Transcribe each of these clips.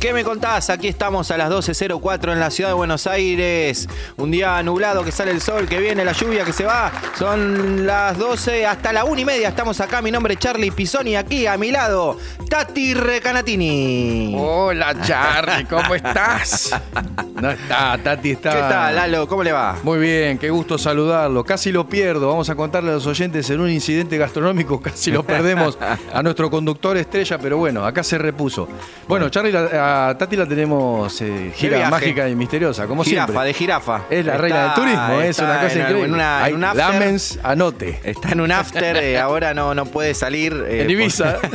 ¿Qué me contás? Aquí estamos a las 12.04 en la ciudad de Buenos Aires. Un día nublado que sale el sol, que viene la lluvia, que se va. Son las 12 hasta la 1 y media. Estamos acá. Mi nombre es Charlie Pisoni. Aquí a mi lado, Tati Recanatini. Hola Charlie, ¿cómo estás? No está, Tati está. ¿Qué tal, Lalo? ¿Cómo le va? Muy bien, qué gusto saludarlo. Casi lo pierdo. Vamos a contarle a los oyentes en un incidente gastronómico, casi lo perdemos a nuestro conductor estrella, pero bueno, acá se repuso. Bueno, Charlie, la- a Tati la tenemos eh, gira viaje. mágica y misteriosa, como Jirafa, siempre. de jirafa. Es la Está- reina del turismo, es está una cosa en- increíble. En, una, Hay en un after. Lamens, anote. Está en un after, eh, ahora no, no puede salir. eh, En Ibiza.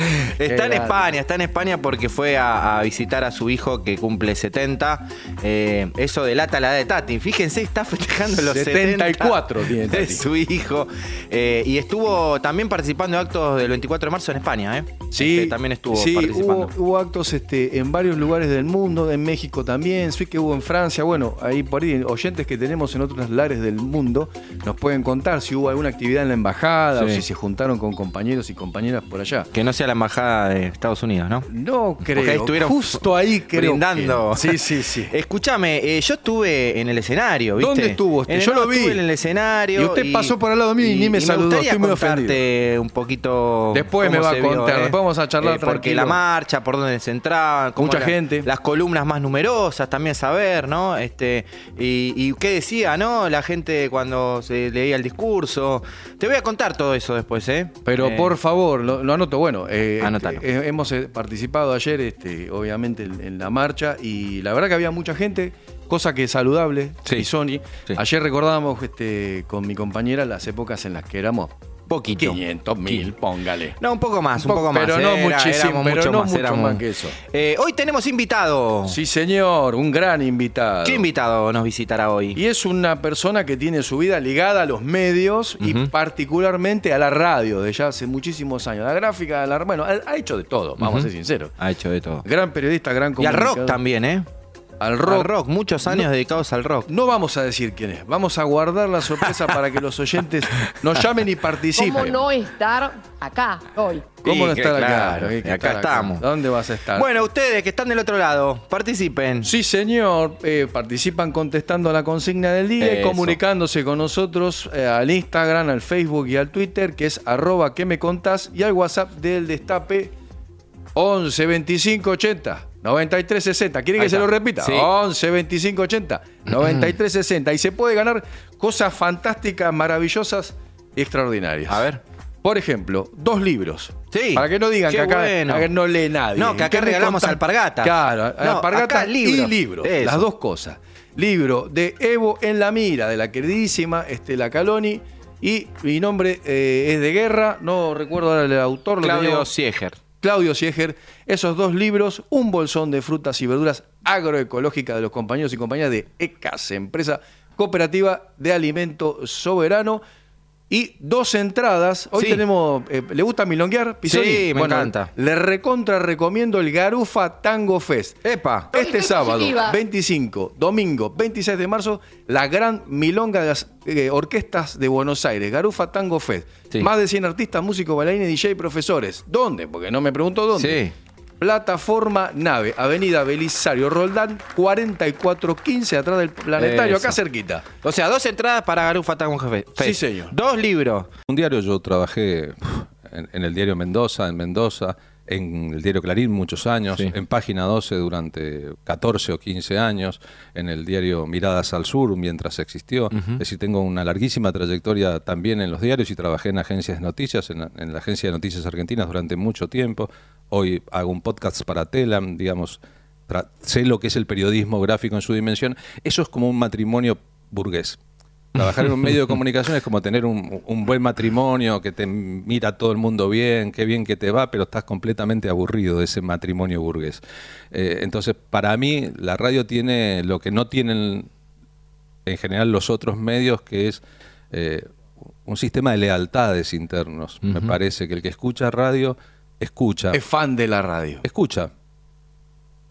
está en. España, está en España porque fue a, a visitar a su hijo que cumple 70. Eh, eso delata la edad de Tati. Fíjense, está festejando los 74 tiene 70 de Tati. su hijo. Eh, y estuvo también participando de actos del 24 de marzo en España, ¿eh? Sí, Este, también estuvo sí, participando. Hubo, hubo actos este, en varios lugares del mundo, en México también, sí que hubo en Francia. Bueno, ahí por ahí, oyentes que tenemos en otros lares del mundo nos pueden contar si hubo alguna actividad en la embajada o si se juntaron con compañeros y compañeras por allá. Que no sea la embajada de Estados Unidos, ¿no? No creo. Porque ahí estuvieron Justo ahí creo. brindando. que- Sí, sí, sí. Escúchame, eh, yo estuve en el escenario, ¿viste? ¿Dónde estuvo usted? En el- Yo lo vi. Estuve en el escenario. Y usted pasó por al lado mío y ni me saludó, gustaría estoy muy un poquito. Después me va a se vio, contar, ¿eh? después vamos a charlar Porque tranquilo. la marcha, por dónde se entraban, Mucha la- gente. Las columnas más numerosas, también saber, ¿no? Este, y, y qué decía, ¿no? La gente cuando se leía el discurso. Te voy a contar todo eso después, ¿eh? Pero Eh, por favor, lo, lo anoto. Bueno, eh, Anótalo. eh, hemos eh, participado ayer, este, obviamente, en, en la marcha y la verdad que había mucha gente, cosa que es saludable. Sí. Y Sony. Sí. Ayer recordábamos este, con mi compañera las épocas en las que éramos Poquito. 500 mil, póngale. No, un poco más, un Un poco poco, más. pero no Era- muchísimo, pero mucho no más, mucho más que eso. Eh, hoy tenemos invitado. Sí, señor, un gran invitado. ¿Qué invitado nos visitará hoy? Y es una persona que tiene su vida ligada a los medios y particularmente a la radio de ya hace muchísimos años. La gráfica, la, bueno, ha, ha hecho de todo, vamos a ser sinceros. Ha hecho de todo. Gran periodista, gran Y al rock comunicador. también, ¿eh? Al rock. Al rock, muchos años dedicados al rock. No vamos a decir quién es, vamos a guardar la sorpresa para que los oyentes nos llamen y participen. ¿Cómo no estar acá hoy? ¿Cómo no estar acá? claro, acá estar estamos. ¿Dónde vas a estar? Bueno, ustedes que están del otro lado, participen. Sí, señor. Eh, participan contestando a la consigna del día y comunicándose con nosotros eh, al Instagram, al Facebook y al Twitter, que es arroba que me contás, y al WhatsApp del Destape 11 25 80 93 60. ¿Quiere Ahí que se lo repita? Sí. 11 25 80 93 60. Y se puede ganar cosas fantásticas, maravillosas y extraordinarias. A ver. Por ejemplo, dos libros. Sí. Para que no digan Qué que acá, bueno. acá no lee nadie. No, que acá ¿Qué me regalamos alpargatas. Claro, No, alpargatas acá libros. y libros. Eso. Las dos cosas. Libro de Evo en la mira, de la queridísima Estela Caloni. Y mi nombre eh, es de guerra, no recuerdo ahora el autor. Claudio Sieger. Claudio Sieger. Esos dos libros, un bolsón de frutas y verduras agroecológicas de los compañeros y compañeras de ECAS, empresa cooperativa de alimento soberano. Y dos entradas. Hoy Sí. tenemos. eh, ¿Le gusta milonguear? Pisoni? Sí, me encanta. Le recontra recomiendo el Garufa Tango Fest. Epa. Este sábado, positiva. 25, domingo, 26 de marzo, la gran milonga de las eh, orquestas de Buenos Aires, Garufa Tango Fest. Sí. Más de 100 artistas, músicos, bailarines, DJ, profesores. ¿Dónde? Porque no me pregunto dónde. Sí. Plataforma Nave, Avenida Belisario Roldán, 4415, atrás del planetario, Eso. acá cerquita. O sea, dos entradas para Garufa Tango Jefe. Sí, señor. Dos libros. Un diario yo trabajé en, en el diario Mendoza, en Mendoza, en el diario Clarín muchos años, Sí. en Página 12 durante 14 o 15 años, en el diario Miradas al Sur mientras existió. Es decir, tengo una larguísima trayectoria también en los diarios y trabajé en agencias de noticias, en la, en la Agencia de Noticias Argentinas durante mucho tiempo. Hoy hago un podcast para Telam, digamos, sé lo que es el periodismo gráfico en su dimensión. Eso es como un matrimonio burgués. Trabajar en un medio de comunicación es como tener un, un buen matrimonio, que te mira todo el mundo bien, qué bien que te va, pero estás completamente aburrido de ese matrimonio burgués. Eh, entonces, para mí, la radio tiene lo que no tienen en general los otros medios, que es eh, un sistema de lealtades internos. Me parece que el que escucha radio, escucha. Es fan de la radio. escucha.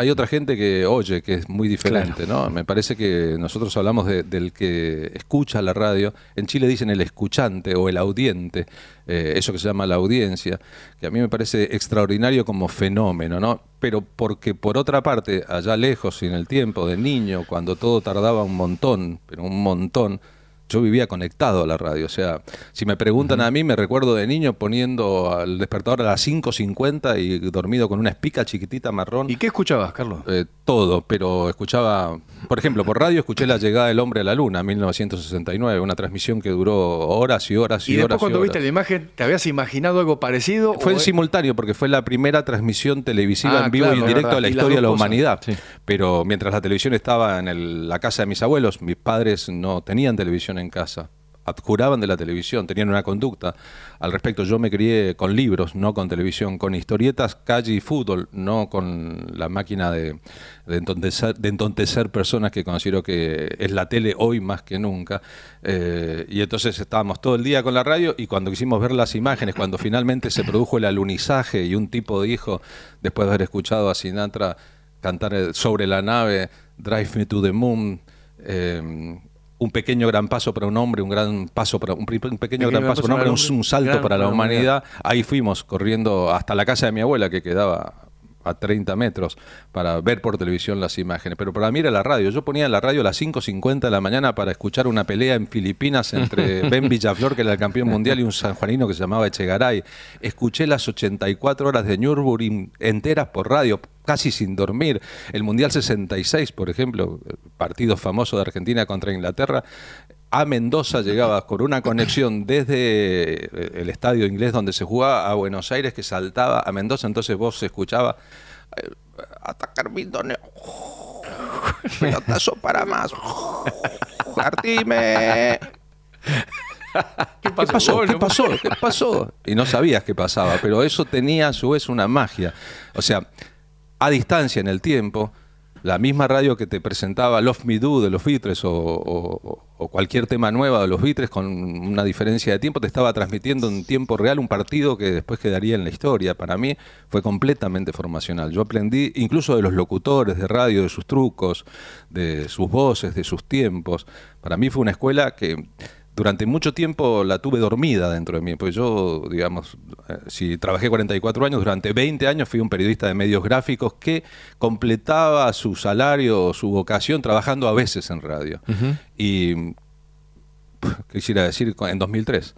Hay otra gente que oye, que es muy diferente, ¿no? Me parece que nosotros hablamos de- del que escucha la radio. En Chile dicen el escuchante o el audiente, eh, eso que se llama la audiencia, que a mí me parece extraordinario como fenómeno, ¿no? Pero porque por otra parte, allá lejos y en el tiempo de niño, cuando todo tardaba un montón, pero un montón, yo vivía conectado a la radio. O sea, si me preguntan a mí, me recuerdo de niño poniendo al despertador a las 5.50 y dormido con una espica chiquitita marrón. ¿Y qué escuchabas, Carlos? Eh, todo, pero escuchaba, por ejemplo, por radio escuché la llegada del hombre a la luna en 1969, una transmisión que duró horas y horas y, Y horas. después cuando y viste la imagen, ¿te habías imaginado algo parecido? Fue o- en simultáneo porque fue la primera transmisión televisiva Ah, en vivo claro, y en directo verdad. de la historia de la humanidad. Sí. Pero mientras la televisión estaba en el- la casa de mis abuelos, mis padres no tenían televisión en casa. Adjuraban de la televisión, tenían una conducta al respecto. Yo me crié con libros, no con televisión, con historietas, calle y fútbol, no con la máquina de, de, entontecer, de entontecer personas que considero que es la tele hoy más que nunca. Eh, y entonces estábamos todo el día con la radio y cuando quisimos ver las imágenes, cuando finalmente se produjo el alunizaje y un tipo dijo, después de haber escuchado a Sinatra cantar sobre la nave, Drive Me to the Moon, eh, un pequeño gran paso para un hombre, un gran paso para un, un pequeño, gran paso para un hombre, un, un salto para la humanidad. Ahí fuimos corriendo hasta la casa de mi abuela que quedaba a 30 metros para ver por televisión las imágenes. Pero para mí era la radio. Yo ponía la radio a las 5.50 de la mañana para escuchar una pelea en Filipinas entre Ben Villaflor, que era el campeón mundial, y un sanjuanino que se llamaba Echegaray. Escuché las 84 horas de Nürburgring enteras por radio, casi sin dormir. El Mundial 66, por ejemplo, partido famoso de Argentina contra Inglaterra, a Mendoza llegaba con una conexión desde eh, el estadio inglés donde se jugaba a Buenos Aires que saltaba a Mendoza, entonces vos se escuchaba eh, atacar Mindone. Pelotazo para más. Artime. ¿Qué pasó? ¿Qué pasó? ¿Qué pasó? Y no sabías qué pasaba, pero eso tenía a su vez una magia. O sea, a distancia en el tiempo, la misma radio que te presentaba Love Me Do de los Beatles o, cualquier tema nueva de los Beatles con una diferencia de tiempo, te estaba transmitiendo en tiempo real un partido que después quedaría en la historia. Para mí fue completamente formacional. Yo aprendí incluso de los locutores de radio, de sus trucos, de sus voces, de sus tiempos. Para mí fue una escuela que durante mucho tiempo la tuve dormida dentro de mí, pues yo, digamos, eh, si trabajé 44 años, durante 20 años fui un periodista de medios gráficos que completaba su salario o su vocación trabajando a veces en radio. Y quisiera decir, en 2003,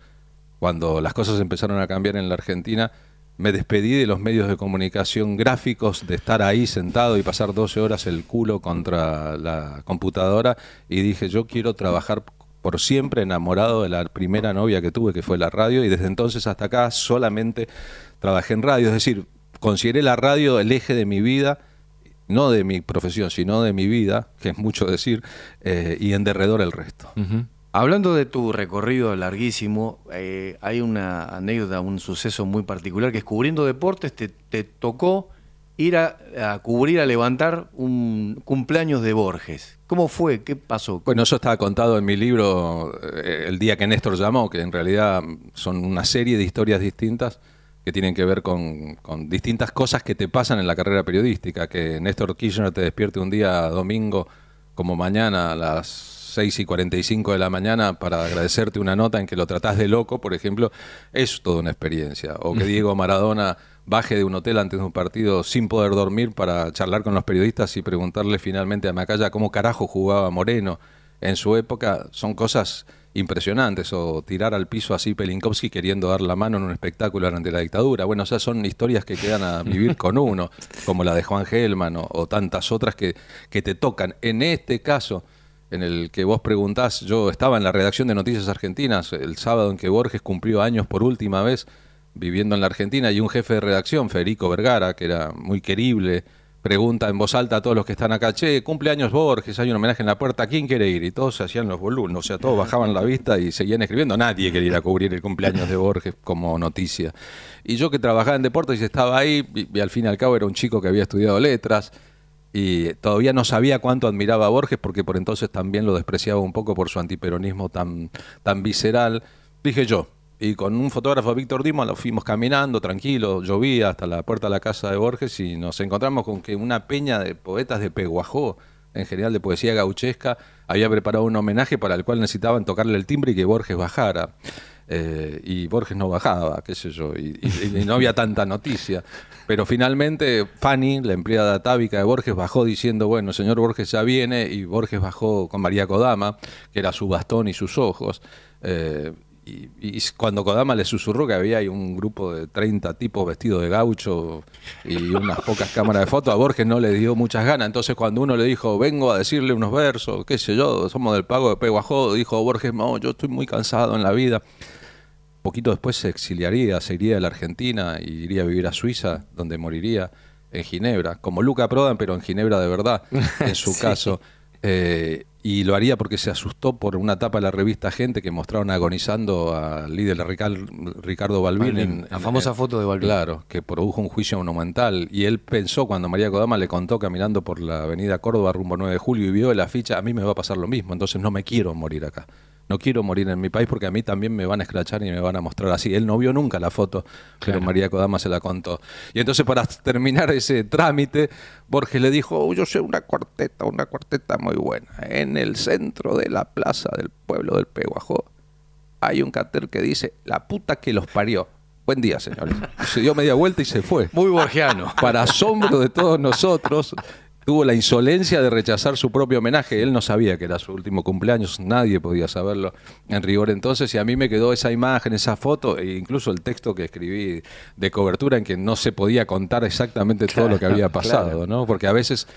cuando las cosas empezaron a cambiar en la Argentina, me despedí de los medios de comunicación gráficos, de estar ahí sentado y pasar 12 horas el culo contra la computadora y dije, yo quiero trabajar por siempre enamorado de la primera novia que tuve, que fue la radio, y desde entonces hasta acá solamente trabajé en radio, es decir, consideré la radio el eje de mi vida, no de mi profesión, sino de mi vida, que es mucho decir, eh, y en derredor el resto. Hablando de tu recorrido larguísimo, eh, hay una anécdota, un suceso muy particular que es cubriendo deportes, te, te tocó ir a, a cubrir, a levantar un cumpleaños de Borges. ¿Cómo fue? ¿Qué pasó? Bueno, eso estaba contado en mi libro eh, El día que Néstor llamó, que en realidad son una serie de historias distintas que tienen que ver con, con distintas cosas que te pasan en la carrera periodística. Que Néstor Kirchner te despierte un día domingo como mañana a las 6 y 45 de la mañana para agradecerte una nota en que lo tratás de loco, por ejemplo, es toda una experiencia. O que Diego Maradona baje de un hotel antes de un partido sin poder dormir para charlar con los periodistas y preguntarle finalmente a Macaya cómo carajo jugaba Moreno en su época son cosas impresionantes, o tirar al piso así Pelinkowski queriendo dar la mano en un espectáculo durante la dictadura. Bueno, o sea, son historias que quedan a vivir con uno, como la de Juan Gelman o, o tantas otras que, que te tocan. En este caso, en el que vos preguntás, yo estaba en la redacción de Noticias Argentinas el sábado en que Borges cumplió años por última vez viviendo en la Argentina y un jefe de redacción, Federico Vergara, que era muy querible, pregunta en voz alta a todos los que están acá, che, cumpleaños Borges, hay un homenaje en la puerta, ¿quién quiere ir? Y todos se hacían los boludos, o sea, todos bajaban la vista y seguían escribiendo, nadie quería ir a cubrir el cumpleaños de Borges como noticia. Y yo que trabajaba en deportes y estaba ahí, y, y al fin y al cabo era un chico que había estudiado letras, y todavía no sabía cuánto admiraba a Borges porque por entonces también lo despreciaba un poco por su antiperonismo tan, tan visceral. Dije yo, y con un fotógrafo, Víctor Dimo, lo fuimos caminando tranquilo, llovía hasta la puerta de la casa de Borges y nos encontramos con que una peña de poetas de Peguajó, en general de poesía gauchesca, había preparado un homenaje para el cual necesitaban tocarle el timbre y que Borges bajara. Eh, y Borges no bajaba, qué sé yo, y, no había tanta noticia. Pero finalmente Fanny, la empleada atávica de Borges, bajó diciendo, bueno, señor Borges ya viene, y Borges bajó con María Kodama, que era su bastón y sus ojos. eh, y, y cuando Kodama le susurró que había ahí un grupo de 30 tipos vestidos de gaucho y unas pocas cámaras de fotos, a Borges no le dio muchas ganas. Entonces cuando uno le dijo, vengo a decirle unos versos, qué sé yo, somos del pago de Peguajó, dijo Borges, no, yo estoy muy cansado en la vida. Poquito después se exiliaría, se iría de la Argentina y iría a vivir a Suiza, donde moriría en Ginebra, como Luca Prodan, pero en Ginebra de verdad, en su caso. Eh, y lo haría porque se asustó por una tapa de la revista Gente que mostraron agonizando al líder Ricardo Balbín. En- la famosa en- foto de Balbín. Claro, que produjo un juicio monumental. Y él pensó, cuando María Kodama le contó caminando por la avenida Córdoba rumbo 9 de julio y vio la ficha, a mí me va a pasar lo mismo, entonces no me quiero morir acá. No quiero morir en mi país porque a mí también me van a escrachar y me van a mostrar así. Él no vio nunca la foto, pero María Kodama se la contó. Y entonces para terminar ese trámite, Borges le dijo, "Oh, yo sé una cuarteta, una cuarteta muy buena. En el centro de la plaza del pueblo del Peguajó hay un cartel que dice, la puta que los parió. Buen día, señores. Se dio media vuelta y se fue. Muy borgiano. Para asombro de todos nosotros, tuvo la insolencia de rechazar su propio homenaje. Él no sabía que era su último cumpleaños, nadie podía saberlo en rigor entonces, y a mí me quedó esa imagen, esa foto, e incluso el texto que escribí de cobertura en que no se podía contar exactamente todo lo que había pasado, ¿no? Porque a veces,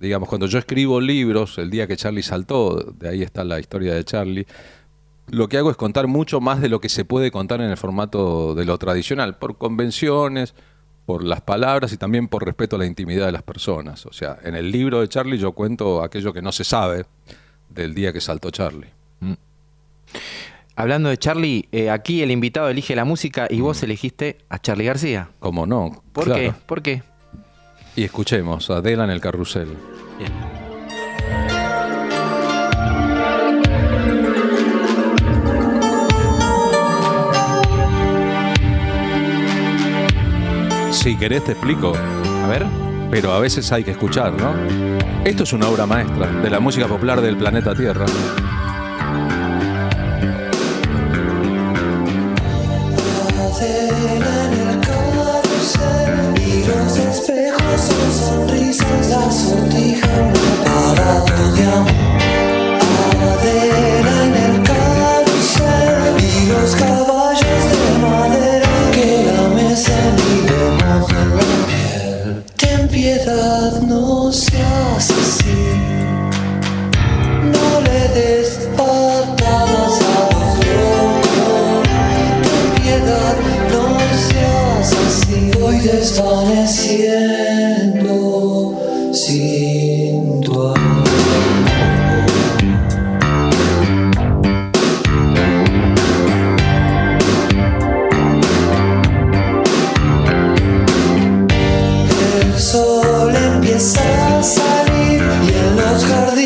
digamos, cuando yo escribo libros, el día que Charlie saltó, de ahí está la historia de Charlie, lo que hago es contar mucho más de lo que se puede contar en el formato de lo tradicional, por convenciones, por las palabras y también por respeto a la intimidad de las personas. O sea, en el libro de Charlie yo cuento aquello que no se sabe del día que saltó Charlie. Hablando de Charlie, eh, aquí el invitado elige la música y Mm. vos elegiste a Charlie García. ¿Cómo no? ¿Por Claro. qué? ¿Por qué? Y escuchemos a Adela en el carrusel. Bien. Si querés te explico, A ver. pero a veces hay que escuchar, ¿no? Esto es una obra maestra de la música popular del planeta Tierra. Piedad, no seas así. No le des patadas a los locos. Piedad, no seas así. Voy desvaneciendo empieza y en los jardines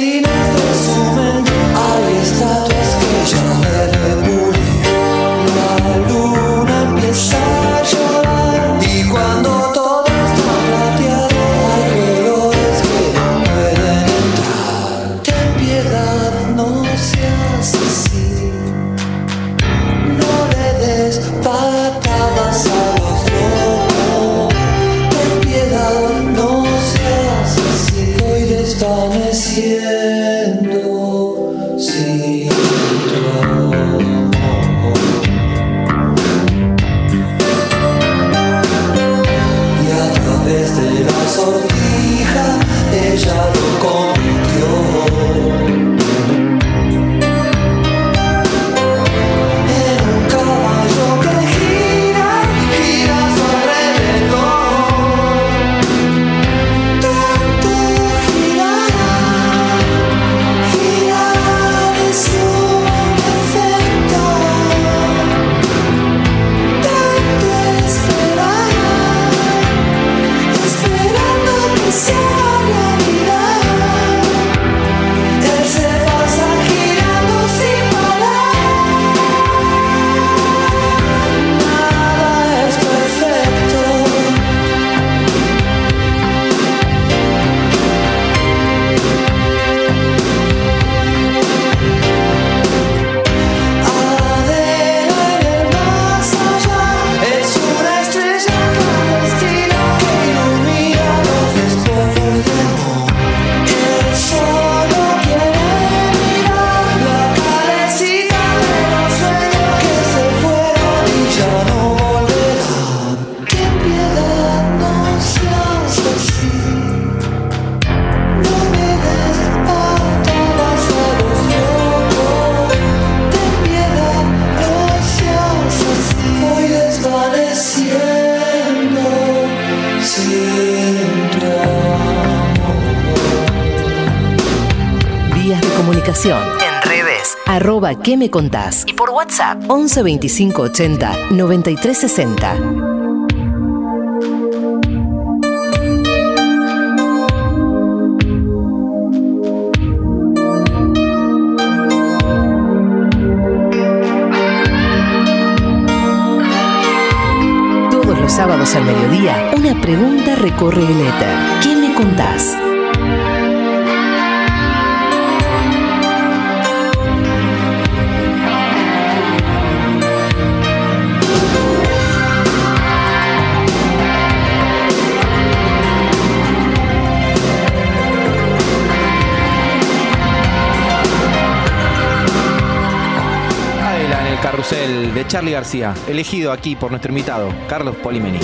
comunicación. En redes, arroba ¿Qué me contás? Y por WhatsApp, 11 25 80 93 60. Todos los sábados al mediodía, una pregunta recorre el éter. ¿Qué me contás? De Charlie García, elegido aquí por nuestro invitado, Carlos Polimeni.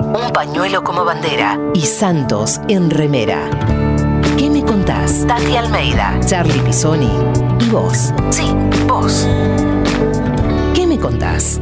Un pañuelo como bandera y Santos en remera. ¿Qué me contás? Tati Almeida, Charlie Pisoni y vos. Sí, vos. ¿Qué me contás?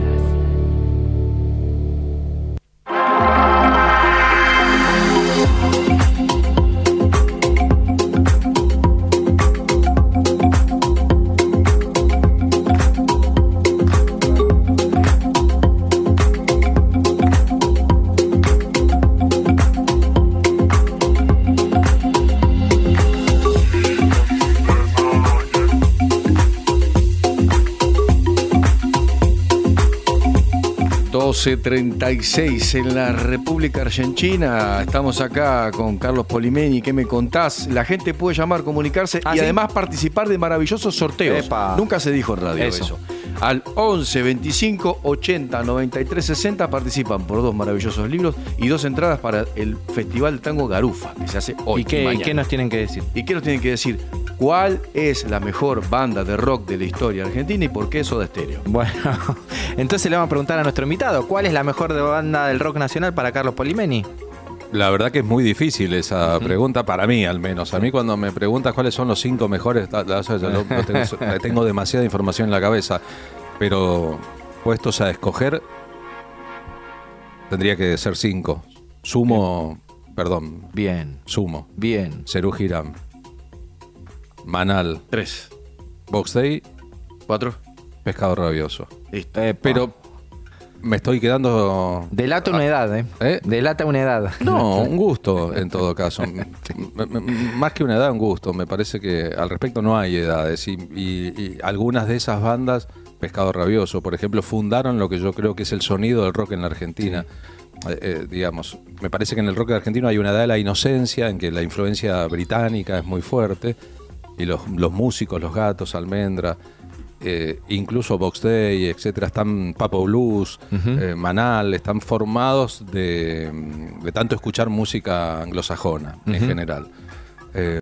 12.36 en la República Argentina. Estamos acá con Carlos Polimeni. ¿Qué me contás? La gente puede llamar, comunicarse ¿Ah, y sí? además participar de maravillosos sorteos. Epa. Nunca se dijo en radio eso. Eso. Al 11 25 80 93 60 participan por dos maravillosos libros y dos entradas para el Festival Tango Garufa, que se hace hoy. ¿Y qué, mañana. qué nos tienen que decir? ¿Y qué nos tienen que decir? ¿Cuál es la mejor banda de rock de la historia argentina y por qué Soda Stereo? Bueno, entonces le vamos a preguntar a nuestro invitado, ¿cuál es la mejor banda del rock nacional para Carlos Polimeni? La verdad que es muy difícil esa pregunta, para mí al menos. A mí cuando me preguntas cuáles son los cinco mejores, la- la- tengo demasiada información en la cabeza, pero puestos a escoger, tendría que ser cinco. Sumo, perdón, Bien, Sumo, bien. Cerú Girán, Manal, Tres, Box Day, cuatro, Pescado Rabioso. listo. Pero me estoy quedando... Delata una edad, ¿eh? ¿Eh? Delata una edad. No, un gusto en todo caso. M- Más que una edad, un gusto. Me parece que al respecto no hay edades. Y, y- y algunas de esas bandas, Pescado Rabioso, por ejemplo, fundaron lo que yo creo que es el sonido del rock en la Argentina. Eh, eh, digamos, me parece que en el rock argentino hay una edad de la inocencia, en que la influencia británica es muy fuerte. Y los, los músicos, los gatos, Almendra, eh, incluso Box Day, etcétera, están Papo Blues, eh, Manal, están formados de, de tanto escuchar música anglosajona en general. Eh,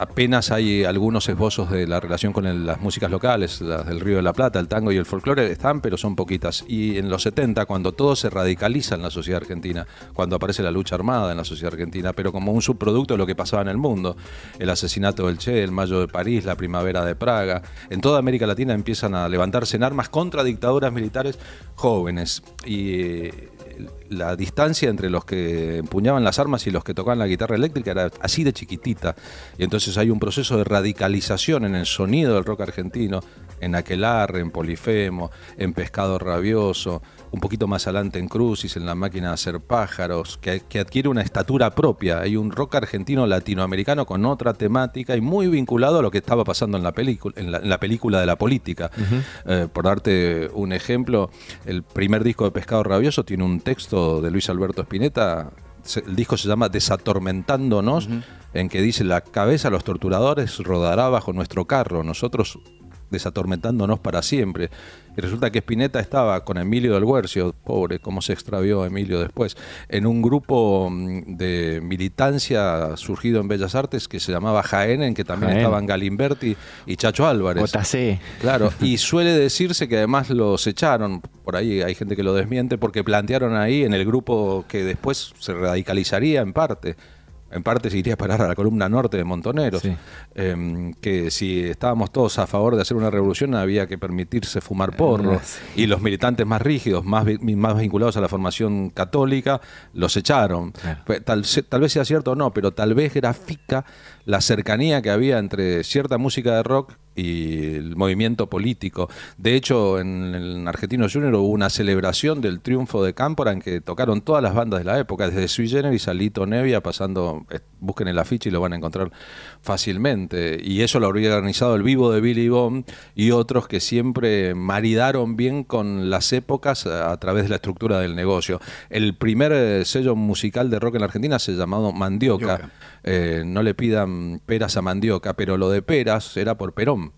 apenas hay algunos esbozos de la relación con las músicas locales, las del Río de la Plata, el tango y el folclore, están, pero son poquitas. Y en los 70, cuando todo se radicaliza en la sociedad argentina, cuando aparece la lucha armada en la sociedad argentina, pero como un subproducto de lo que pasaba en el mundo, el asesinato del Che, el Mayo de París, la primavera de Praga, en toda América Latina empiezan a levantarse en armas contra dictaduras militares jóvenes. Y eh, la distancia entre los que empuñaban las armas y los que tocaban la guitarra eléctrica era así de chiquitita. Y entonces hay un proceso de radicalización en el sonido del rock argentino, en Aquelarre, en Polifemo, en Pescado Rabioso, un poquito más adelante en Crucis, en la máquina de hacer pájaros, que, que adquiere una estatura propia. Hay un rock argentino latinoamericano con otra temática y muy vinculado a lo que estaba pasando en la película, en la, en la película de la política. Eh, por darte un ejemplo, el primer disco de Pescado Rabioso tiene un texto de Luis Alberto Spinetta. El disco se llama Desatormentándonos, en que dice: La cabeza de los torturadores rodará bajo nuestro carro. Nosotros desatormentándonos para siempre. Y resulta que Spinetta estaba con Emilio del Guercio, pobre, cómo se extravió Emilio después, en un grupo mm, de militancia surgido en Bellas Artes que se llamaba Jaén, en que también Jaén. estaban Galimberti y Chacho Álvarez. Claro, y suele decirse que además los echaron, por ahí hay gente que lo desmiente, porque plantearon ahí en el grupo que después se radicalizaría en parte. En parte se iría a parar a la columna norte de Montoneros, Sí. eh, que si estábamos todos a favor de hacer una revolución había que permitirse fumar porro, Eh, sí. y los militantes más rígidos, más, más vinculados a la formación católica, los echaron. Claro. Pe- Tal, tal vez sea cierto o no, pero tal vez grafica la cercanía que había entre cierta música de rock y el movimiento político. De hecho, en el Argentino Junior hubo una celebración del triunfo de Cámpora en que tocaron todas las bandas de la época, desde Sui Generis a Lito Nevia, pasando, eh, busquen el afiche y lo van a encontrar fácilmente. Y eso lo habría organizado el vivo de Billy Bond y otros que siempre maridaron bien con las épocas a, través de la estructura del negocio. El primer eh, sello musical de rock en Argentina se Mandioca. Mandioca. Eh, no le pidan peras a Mandioca, pero lo de peras era por Perón.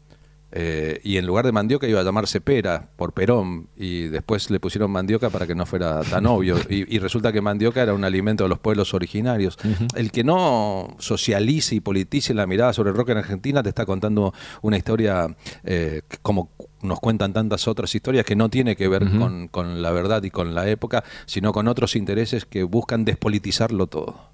Eh, y en lugar de mandioca iba a llamarse pera por Perón y después le pusieron mandioca para que no fuera tan obvio y, y resulta que mandioca era un alimento de los pueblos originarios. El que no socialice y politice la mirada sobre el rock en Argentina te está contando una historia eh, como nos cuentan tantas otras historias que no tiene que ver con, con la verdad y con la época, sino con otros intereses que buscan despolitizarlo todo.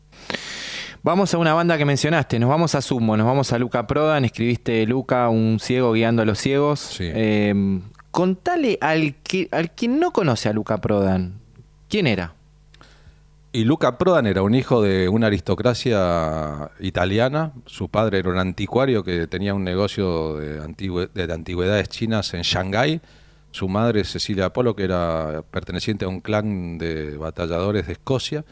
Vamos a una banda que mencionaste, nos vamos a Sumo, nos vamos a Luca Prodan, escribiste Luca, un ciego guiando a los ciegos. Sí. Eh, contale al que, al quien no conoce a Luca Prodan, ¿quién era? Y Luca Prodan era un hijo de una aristocracia italiana. Su padre era un anticuario que tenía un negocio de, de antigüedades chinas en Shanghái. Su madre, Cecilia Polo, que era perteneciente a un clan de batalladores de Escocia,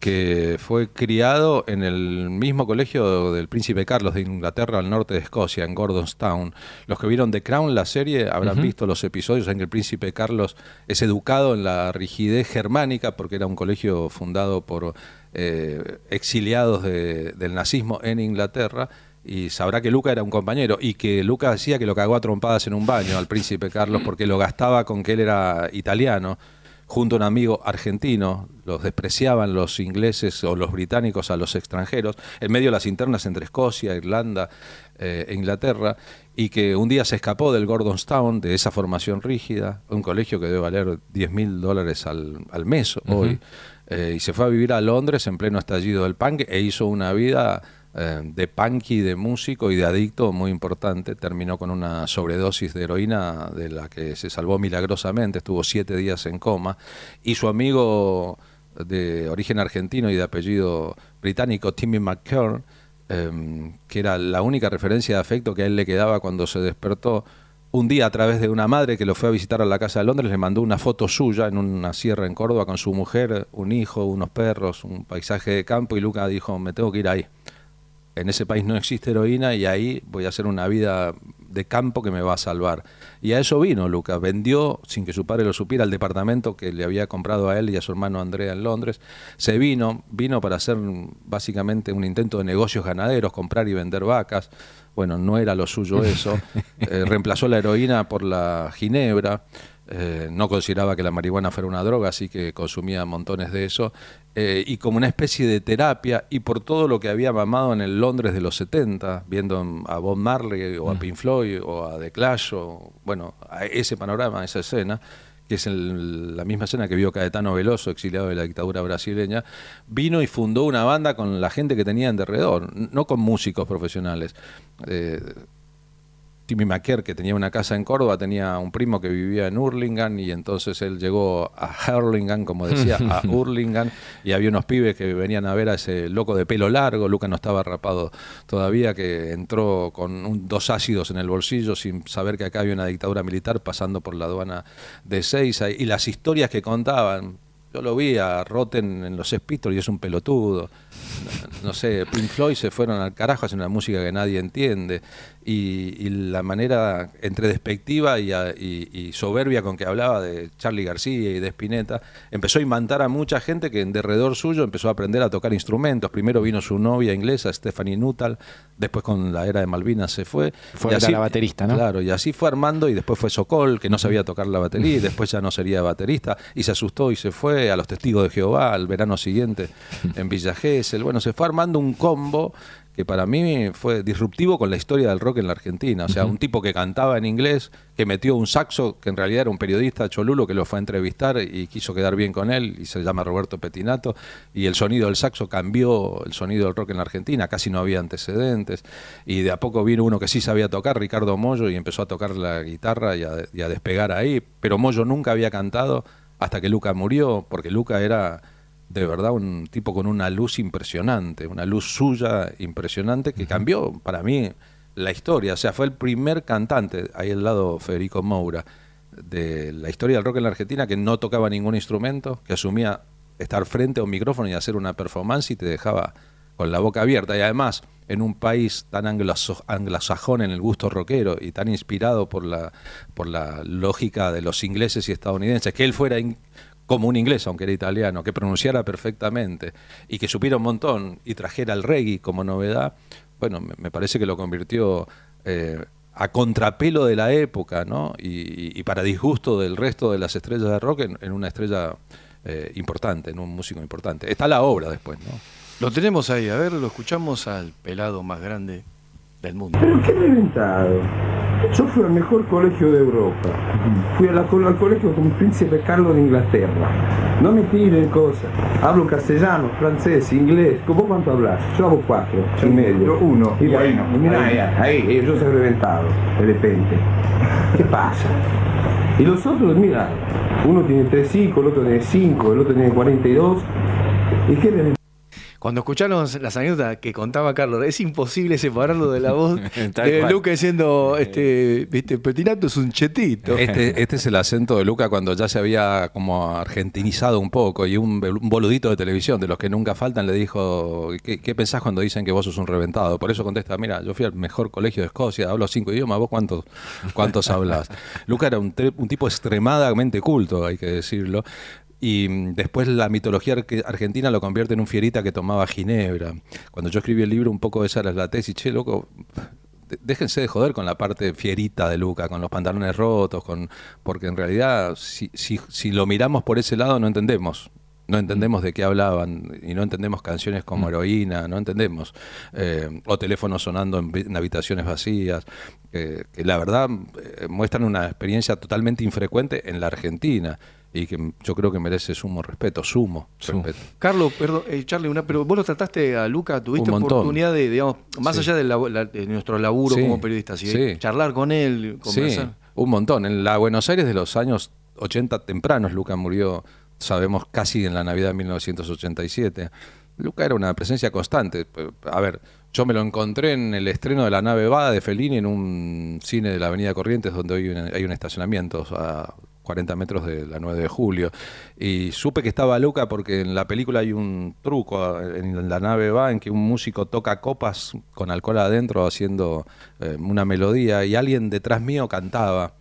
que fue criado en el mismo colegio del príncipe Carlos de Inglaterra al norte de Escocia, en Gordonstown. Los que vieron The Crown, la serie, habrán visto los episodios en que el príncipe Carlos es educado en la rigidez germánica, porque era un colegio fundado por eh, exiliados de- del nazismo en Inglaterra. Y sabrá que Luca era un compañero y que Luca decía que lo cagó a trompadas en un baño al príncipe Carlos porque lo gastaba con que él era italiano junto a un amigo argentino, los despreciaban los ingleses o los británicos a los extranjeros, en medio de las internas entre Escocia, Irlanda eh, e Inglaterra, y que un día se escapó del Gordonstown, de esa formación rígida, un colegio que debe valer 10 mil dólares al, al mes hoy, eh, y se fue a vivir a Londres en pleno estallido del punk e hizo una vida eh, de punky, de músico y de adicto muy importante. Terminó con una sobredosis de heroína de la que se salvó milagrosamente, estuvo siete días en coma. Y su amigo de origen argentino y de apellido británico, Timmy McKern, eh, que era la única referencia de afecto que a él le quedaba cuando se despertó, un día a través de una madre que lo fue a visitar a la casa de Londres, le mandó una foto suya en una sierra en Córdoba con su mujer, un hijo, unos perros, un paisaje de campo y Luca dijo, me tengo que ir ahí en ese país no existe heroína y ahí voy a hacer una vida de campo que me va a salvar. Y a eso vino Luca, vendió, sin que su padre lo supiera, el departamento que le había comprado a él y a su hermano Andrea en Londres. Se vino, vino para hacer básicamente un intento de negocios ganaderos, comprar y vender vacas. Bueno, no era lo suyo eso. Eh, reemplazó la heroína por la ginebra. Eh, no consideraba que la marihuana fuera una droga, así que consumía montones de eso. Eh, y como una especie de terapia, y por todo lo que había mamado en el Londres de los 70, viendo a Bob Marley o a Pink Floyd o a The Clash, o bueno, a ese panorama, esa escena, que es el- la misma escena que vio Caetano Veloso, exiliado de la dictadura brasileña, vino y fundó una banda con la gente que tenía en derredor, no con músicos profesionales. Eh, Timmy McKer, que tenía una casa en Córdoba, tenía un primo que vivía en Hurlingham y entonces él llegó a Hurlingham, como decía, a Hurlingham y había unos pibes que venían a ver a ese loco de pelo largo, Luca no estaba rapado todavía, que entró con un- dos ácidos en el bolsillo sin saber que acá había una dictadura militar pasando por la aduana de Seiza y las historias que contaban. Yo lo vi a Rotten en los Pistols y es un pelotudo. No, sé, Pink Floyd se fueron al carajo, hacen una música que nadie entiende. Y, y la manera entre despectiva y, a- y- y soberbia con que hablaba de Charlie García y de Spinetta, empezó a imantar a mucha gente que en derredor suyo empezó a aprender a tocar instrumentos. Primero vino su novia inglesa, Stephanie Nuttall, después con la era de Malvinas se fue. Fue Y la- la baterista, ¿no? Claro, y así fue armando y después fue Sokol, que no sabía tocar la batería y después ya no sería baterista y se asustó y se fue fue a los Testigos de Jehová al verano siguiente en Villa Gesell. Bueno, se fue armando un combo que para mí fue disruptivo con la historia del rock en la Argentina. O sea, un tipo que cantaba en inglés, que metió un saxo, que en realidad era un periodista cholulo que lo fue a entrevistar y quiso quedar bien con él, y se llama Roberto Petinato, y el sonido del saxo cambió el sonido del rock en la Argentina, casi no había antecedentes, y de a poco vino uno que sí sabía tocar, Ricardo Mollo, y empezó a tocar la guitarra y a, y a despegar ahí, pero Mollo nunca había cantado hasta que Luca murió, porque Luca era de verdad un tipo con una luz impresionante, una luz suya impresionante que cambió para mí la historia. O sea, fue el primer cantante, ahí al lado Federico Moura, de la historia del rock en la Argentina que no tocaba ningún instrumento, que asumía estar frente a un micrófono y hacer una performance y te dejaba con la boca abierta. Y además, en un país tan anglosajón en el gusto rockero y tan inspirado por la, por la lógica de los ingleses y estadounidenses, que él fuera in- como un inglés, aunque era italiano, que pronunciara perfectamente y que supiera un montón y trajera el reggae como novedad, bueno, me, me parece que lo convirtió eh, a contrapelo de la época, ¿no? Y, y- y para disgusto del resto de las estrellas de rock en, en una estrella eh, importante, en un músico importante. Está la obra después, ¿no? Lo tenemos ahí, a ver, lo escuchamos al pelado más grande del mundo. Pero qué reventado. Yo fui al mejor colegio de Europa. Fui a la- al colegio con el príncipe Carlos de Inglaterra. No me tiren cosas. Hablo castellano, francés, inglés. ¿Vos cuánto hablas? Yo hablo cuatro y medio. uno. Y bueno, mirá, ahí, ahí, yo soy reventado, de repente. ¿Qué pasa? Y los otros, mira, uno tiene 3,5, el otro tiene 5, el otro tiene 42. ¿Y qué Cuando escucharon las anécdotas que contaba Carlos, es imposible separarlo de la voz de. Luca diciendo, este, viste, Petinato es un chetito. Este, este es el acento de Luca cuando ya se había como argentinizado un poco y un, un boludito de televisión, de los que nunca faltan, le dijo, ¿qué, qué pensás cuando dicen que vos sos un reventado? Por eso contesta, mira, yo fui al mejor colegio de Escocia, hablo cinco idiomas, ¿vos cuántos, cuántos hablas? Luca era un, tre- un tipo extremadamente culto, hay que decirlo. Y mm, después la mitología argentina lo convierte en un fierita que tomaba ginebra. Cuando yo escribí el libro, un poco esa era la tesis, che, loco, déjense de joder con la parte fierita de Luca, con los pantalones rotos, con porque en realidad si, si, si lo miramos por ese lado no entendemos. No entendemos de qué hablaban y no entendemos canciones como Heroína, no entendemos. Eh, o teléfonos sonando en, habitaciones vacías, que, que la verdad eh, muestran una experiencia totalmente infrecuente en la Argentina y que yo creo que merece sumo respeto, sumo respeto. Carlos, perdón, eh, Charlie, una, pero vos lo trataste a Luca, tuviste oportunidad de, digamos, más Sí. allá de, la- la- de nuestro laburo Sí, como periodistas, ¿sí? sí. charlar con él, conversar. Sí, un montón. En la Buenos Aires de los años 80 tempranos, Luca murió, sabemos, casi en la Navidad de 1987. Luca era una presencia constante. A ver, yo me lo encontré en el estreno de La nave Vada de Fellini en un cine de la Avenida Corrientes donde hoy hay un estacionamiento a 40 metros de la 9 de julio. Y supe que estaba Luca porque en la película hay un truco en la nave va en que un músico toca copas con alcohol adentro haciendo eh, una melodía y alguien detrás mío cantaba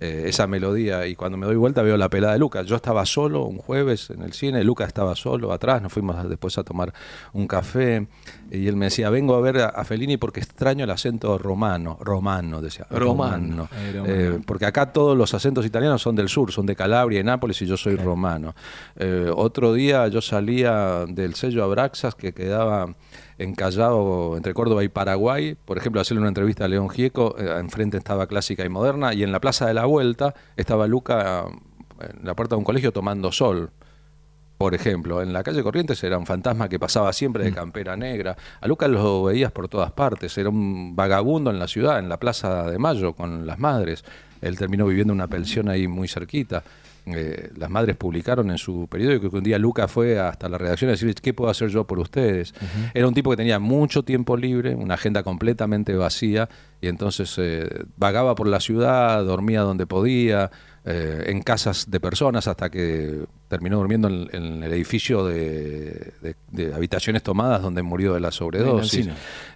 eh, esa melodía y cuando me doy vuelta veo la pelada de Lucas. Yo estaba solo un jueves en el cine, Lucas estaba solo atrás, nos fuimos después a tomar un café y él me decía, vengo a ver a, a Fellini porque extraño el acento romano, romano, decía. Romano. Eh, porque acá todos los acentos italianos son del sur, son de Calabria y Nápoles y yo soy romano. Eh, otro día yo salía del sello Abraxas que quedaba encallado entre Córdoba y Paraguay, por ejemplo, hacerle una entrevista a León Gieco, eh, enfrente estaba Clásica y Moderna, y en la Plaza de la Vuelta estaba Luca eh, en la puerta de un colegio tomando sol. Por ejemplo, en la calle Corrientes era un fantasma que pasaba siempre de campera negra. A Lucas lo veías por todas partes. Era un vagabundo en la ciudad, en la Plaza de Mayo, con las madres. Él terminó viviendo en una pensión ahí muy cerquita. Eh, las madres publicaron en su periódico que un día Lucas fue hasta la redacción a decirle, ¿qué puedo hacer yo por ustedes? Era un tipo que tenía mucho tiempo libre, una agenda completamente vacía, y entonces eh, vagaba por la ciudad, dormía donde podía, eh, en casas de personas, hasta que terminó durmiendo en, en el edificio de, de- de habitaciones tomadas donde murió de la sobredosis,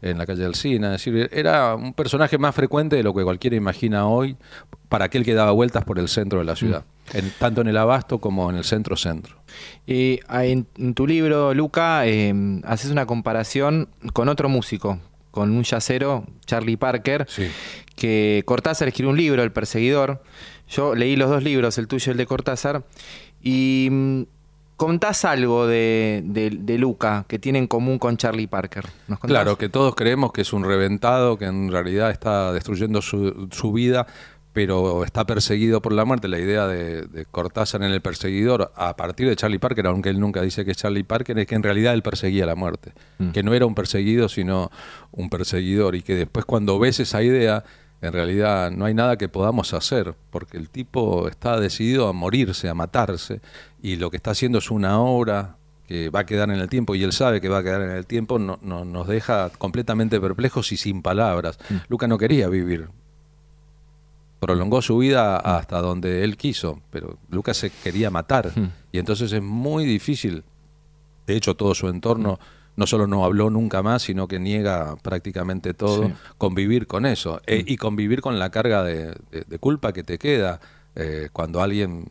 en la calle Alcina. Es decir, era un personaje más frecuente de lo que cualquiera imagina hoy para aquel que daba vueltas por el centro de la ciudad, en- tanto en el abasto como en el centro-centro. Y ah, en, en tu libro, Luca, eh, haces una comparación con otro músico, con un yacero, Charlie Parker, Sí. que Cortázar escribió un libro, El Perseguidor. Yo leí los dos libros, el tuyo y el de Cortázar, y mm, contás algo de, de- de Luca que tiene en común con Charlie Parker. Claro, que todos creemos que es un reventado, que en realidad está destruyendo su, su vida, pero está perseguido por la muerte. La idea de, de Cortázar en El Perseguidor, a partir de Charlie Parker, aunque él nunca dice que es Charlie Parker, es que en realidad él perseguía la muerte. Que no era un perseguido, sino un perseguidor. Y que después cuando ves esa idea, en realidad no hay nada que podamos hacer, porque el tipo está decidido a morirse, a matarse, y lo que está haciendo es una obra que va a quedar en el tiempo y él sabe que va a quedar en el tiempo, no, no- nos deja completamente perplejos y sin palabras. Luca no quería vivir. Prolongó su vida hasta donde él quiso, pero Luca se quería matar. Y entonces es muy difícil. De hecho, todo su entorno no solo no habló nunca más, sino que niega prácticamente todo, Sí. convivir con eso. E- y convivir con la carga de, de- de culpa que te queda eh, cuando alguien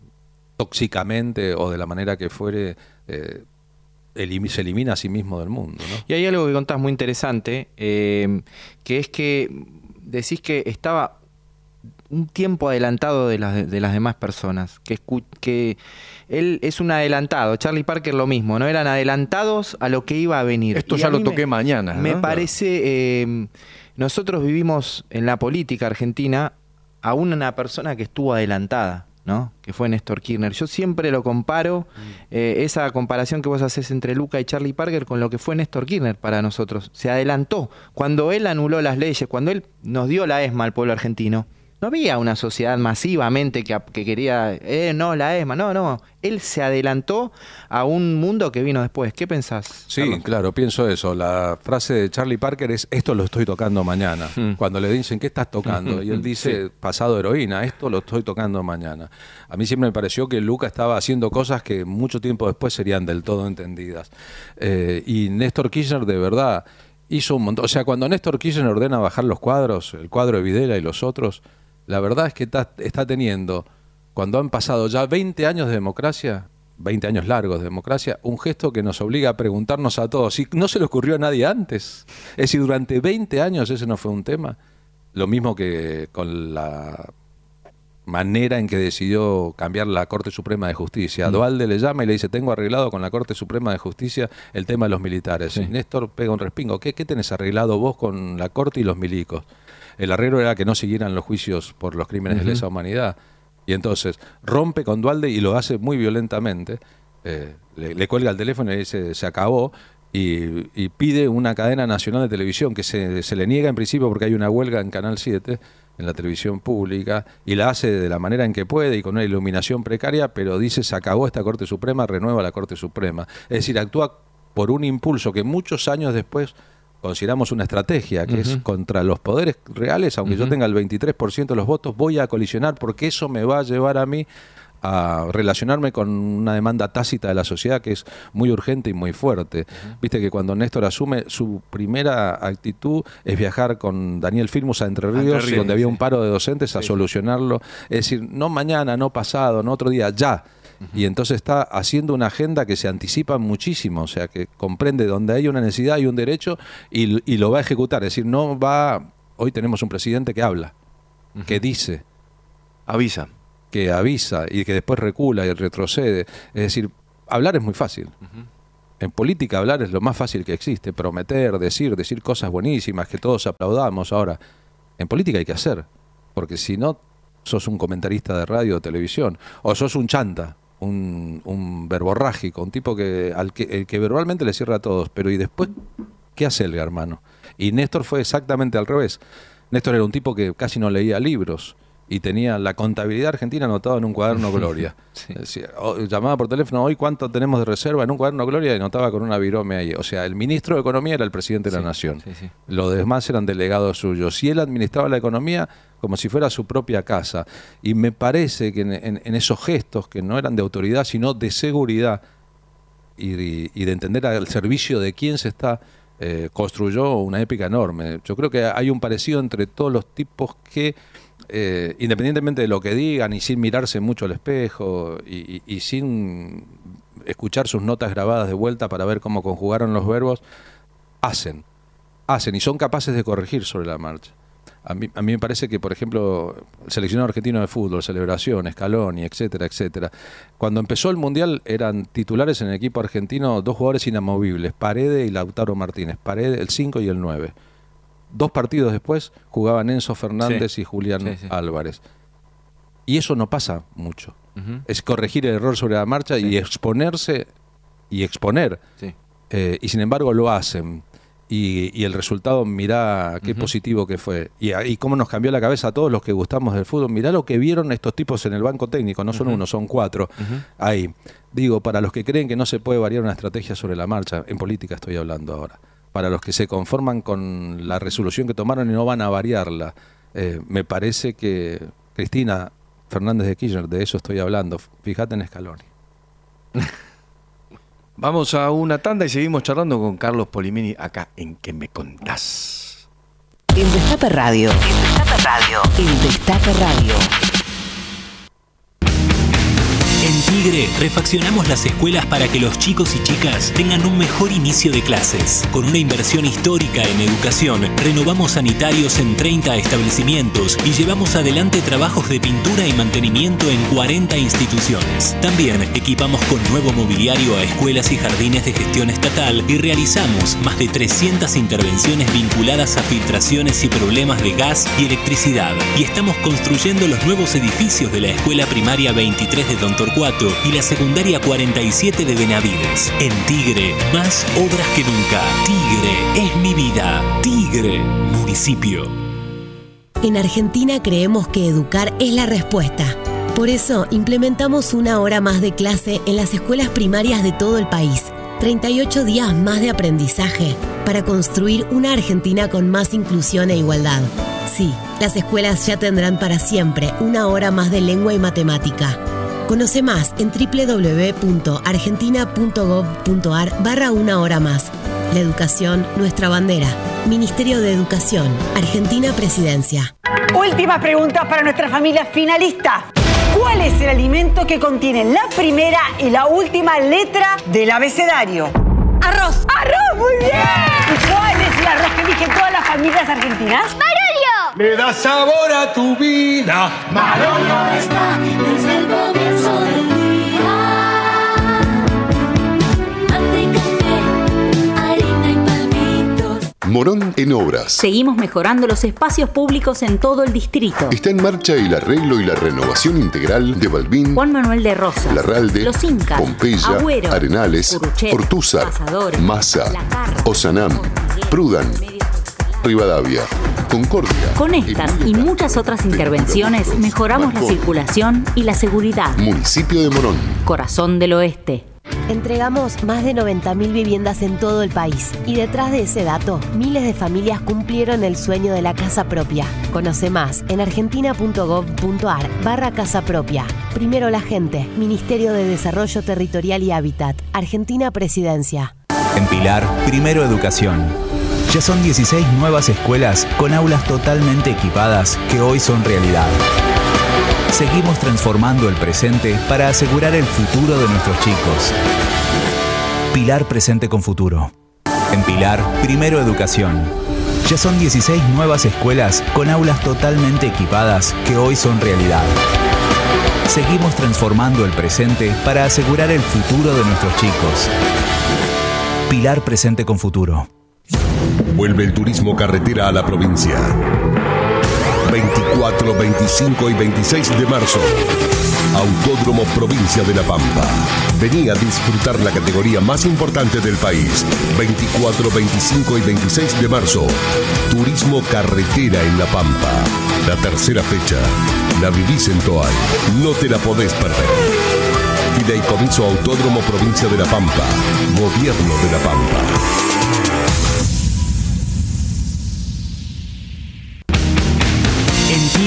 tóxicamente o de la manera que fuere eh, elim- se elimina a sí mismo del mundo. ¿no? Y hay algo que contás muy interesante, eh, que es que decís que estaba un tiempo adelantado de las, de las demás personas, que, que él es un adelantado, Charlie Parker lo mismo, ¿no? Eran adelantados a lo que iba a venir. Esto Y ya lo toqué me- mañana, Me parece, eh, nosotros vivimos en la política argentina a una persona que estuvo adelantada. ¿no? que fue Néstor Kirchner. Yo siempre lo comparo, eh, esa comparación que vos haces entre Luca y Charlie Parker con lo que fue Néstor Kirchner para nosotros. Se adelantó. Cuando él anuló las leyes, cuando él nos dio la ESMA al pueblo argentino, no había una sociedad masivamente que, que quería, eh, no, la ESMA, no, no. Él se adelantó a un mundo que vino después. ¿Qué pensás? Sí, Carlos? claro, pienso eso. La frase de Charlie Parker es, esto lo estoy tocando mañana. Mm. Cuando le dicen, ¿qué estás tocando? Y él dice, pasado heroína, esto lo estoy tocando mañana. A mí siempre me pareció que Luca estaba haciendo cosas que mucho tiempo después serían del todo entendidas. Eh, y Néstor Kirchner, de verdad, hizo un montón. O sea, cuando Néstor Kirchner ordena bajar los cuadros, el cuadro de Videla y los otros, la verdad es que está, está teniendo, cuando han pasado ya 20 años de democracia, 20 años largos de democracia, un gesto que nos obliga a preguntarnos a todos, si no se le ocurrió a nadie antes. Es decir, durante 20 años ese no fue un tema. Lo mismo que con la manera en que decidió cambiar la Corte Suprema de Justicia. A Dualde le llama y le dice, tengo arreglado con la Corte Suprema de Justicia el tema de los militares. Y Néstor pega un respingo. ¿Qué, ¿Qué tenés arreglado vos con la Corte y los milicos? El arreglo era que no siguieran los juicios por los crímenes de lesa humanidad. Y entonces rompe con Dualde y lo hace muy violentamente. Eh, le, le cuelga el teléfono y dice, se acabó. Y, y pide una cadena nacional de televisión que se, se le niega en principio porque hay una huelga en Canal 7, en la televisión pública, y la hace de la manera en que puede y con una iluminación precaria, pero dice, se acabó esta Corte Suprema, renueva la Corte Suprema. Es decir, actúa por un impulso que muchos años después consideramos una estrategia, que es contra los poderes reales, aunque yo tenga el 23% de los votos, voy a colisionar porque eso me va a llevar a mí a relacionarme con una demanda tácita de la sociedad que es muy urgente y muy fuerte. Viste que cuando Néstor asume, su primera actitud es viajar con Daniel Firmus a Entre Ríos, Ríos, donde había un paro de docentes a solucionarlo. Es decir, no mañana, no pasado, no otro día, ya. Y entonces está haciendo una agenda que se anticipa muchísimo, o sea, que comprende donde hay una necesidad y un derecho y, y lo va a ejecutar. Es decir, no va... Hoy tenemos un presidente que habla, que dice, Avisa. que avisa y que después recula y retrocede. Es decir, hablar es muy fácil. En política hablar es lo más fácil que existe, prometer, decir, decir cosas buenísimas, que todos aplaudamos. Ahora, en política hay que hacer, porque si no, sos un comentarista de radio o televisión, o sos un chanta, un, un verborrágico, un tipo que, al que, el que verbalmente le cierra a todos, pero ¿y después qué hace el hermano? Y Néstor fue exactamente al revés. Néstor era un tipo que casi no leía libros y tenía la contabilidad argentina anotada en un cuaderno Gloria. Decía, o- llamaba por teléfono, hoy cuánto tenemos de reserva en un cuaderno Gloria y anotaba con una virome ahí. O sea, el ministro de Economía era el presidente de la Nación. sí. Los demás eran delegados suyos. Y él administraba la economía como si fuera su propia casa. Y me parece que en, esos gestos que no eran de autoridad, sino de seguridad y, de entender al servicio de quién se está, eh, construyó una épica enorme. Yo creo que hay un parecido entre todos los tipos que, eh, independientemente de lo que digan y sin mirarse mucho al espejo y- y sin escuchar sus notas grabadas de vuelta para ver cómo conjugaron los verbos, hacen, hacen y son capaces de corregir sobre la marcha. A mí, a mí me parece que, por ejemplo, el seleccionado argentino de fútbol, celebraciones, Scaloni, etcétera, etcétera. Cuando empezó el Mundial eran titulares en el equipo argentino dos jugadores inamovibles, Paredes y Lautaro Martínez. Paredes, el 5 y el 9. Dos partidos después jugaban Enzo Fernández Sí. y Julián Sí, sí. Álvarez. Y eso no pasa mucho. Es corregir el error sobre la marcha y exponerse y exponer. Eh, y sin embargo lo hacen. Y, y el resultado, mirá qué positivo que fue. Y, y cómo nos cambió la cabeza a todos los que gustamos del fútbol. Mirá lo que vieron estos tipos en el banco técnico. No son uno, son cuatro. Ahí. Digo, para los que creen que no se puede variar una estrategia sobre la marcha, en política estoy hablando ahora. Para los que se conforman con la resolución que tomaron y no van a variarla, eh, me parece que Cristina Fernández de Kirchner, de eso estoy hablando. Fíjate en Scaloni. Vamos a una tanda y seguimos charlando con Carlos Polimini acá en ¿Qué me contás? En Destape Radio. En Destape Radio. En Destape Radio. En Tigre refaccionamos las escuelas para que los chicos y chicas tengan un mejor inicio de clases. Con una inversión histórica en educación, renovamos sanitarios en 30 establecimientos y llevamos adelante trabajos de pintura y mantenimiento en 40 instituciones. También equipamos con nuevo mobiliario a escuelas y jardines de gestión estatal y realizamos más de 300 intervenciones vinculadas a filtraciones y problemas de gas y electricidad. Y estamos construyendo los nuevos edificios de la Escuela Primaria 23 de Don Y la Secundaria 47 de Benavides. En Tigre, más obras que nunca. Tigre es mi vida. Tigre, municipio. En Argentina creemos que educar es la respuesta. Por eso implementamos una hora más de clase en las escuelas primarias de todo el país. 38 días más de aprendizaje para construir una Argentina con más inclusión e igualdad. Sí, las escuelas ya tendrán para siempre una hora más de lengua y matemática. Conoce más en www.argentina.gov.ar barra una hora más. La educación, nuestra bandera. Ministerio de Educación, Argentina Presidencia. Última pregunta para nuestra familia finalista. ¿Cuál es el alimento que contiene la primera y la última letra del abecedario? Arroz. ¡Arroz! ¡Muy bien! ¿Y cuál es el arroz que eligen todas las familias argentinas? Le da sabor a tu vida. Marolio está desde el comienzo del día. Mate, café, harina y palmitos. Morón en obras. Seguimos mejorando los espacios públicos en todo el distrito. Está en marcha el arreglo y la renovación integral de Balbín, Juan Manuel de Rosas, Larralde, Los Incas, Pompeya, Agüero, Arenales, Uruchet, Ortúzar, Massa, Osanam, Prudan, Rivadavia, Concordia. Con estas y muchas otras intervenciones mejoramos la circulación y la seguridad. Municipio de Morón. Corazón del Oeste. Entregamos más de 90.000 viviendas en todo el país y detrás de ese dato, miles de familias cumplieron el sueño de la casa propia. Conoce más en argentina.gov.ar barra casa propia. Primero la gente, Ministerio de Desarrollo Territorial y Hábitat, Argentina Presidencia. En Pilar, primero educación. Ya son 16 nuevas escuelas con aulas totalmente equipadas que hoy son realidad. Seguimos transformando el presente para asegurar el futuro de nuestros chicos. Pilar presente con futuro. En Pilar, primero educación. Ya son 16 nuevas escuelas con aulas totalmente equipadas que hoy son realidad. Seguimos transformando el presente para asegurar el futuro de nuestros chicos. Pilar presente con futuro. Vuelve el turismo carretera a la provincia. 24, 25 y 26 de marzo. Autódromo Provincia de La Pampa. Vení a disfrutar la categoría más importante del país. 24, 25 y 26 de marzo. Turismo carretera en La Pampa. La tercera fecha. La vivís en Toay. No te la podés perder. Fideicomiso Autódromo Provincia de La Pampa. Gobierno de La Pampa.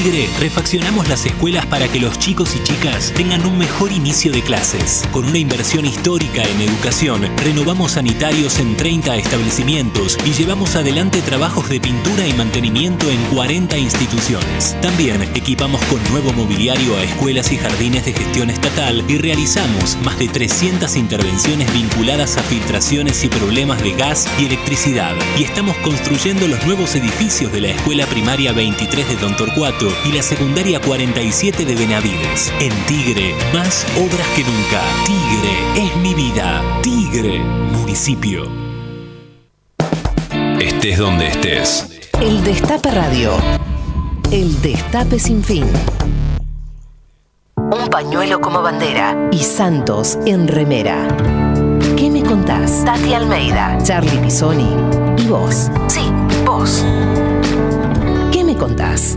Refaccionamos las escuelas para que los chicos y chicas tengan un mejor inicio de clases. Con una inversión histórica en educación, renovamos sanitarios en 30 establecimientos y llevamos adelante trabajos de pintura y mantenimiento en 40 instituciones. También equipamos con nuevo mobiliario a escuelas y jardines de gestión estatal y realizamos más de 300 intervenciones vinculadas a filtraciones y problemas de gas y electricidad. Y estamos construyendo los nuevos edificios de la Escuela Primaria 23 de Don Torcuato y la Secundaria 47 de Benavides. En Tigre, más obras que nunca. Tigre es mi vida. Tigre, municipio. Estés donde estés. El Destape Radio. El Destape sin fin. Un pañuelo como bandera y Santos en remera. ¿Qué me contás? Tati Almeida, Charlie Pisoni y vos. Sí, vos. ¿Qué me contás?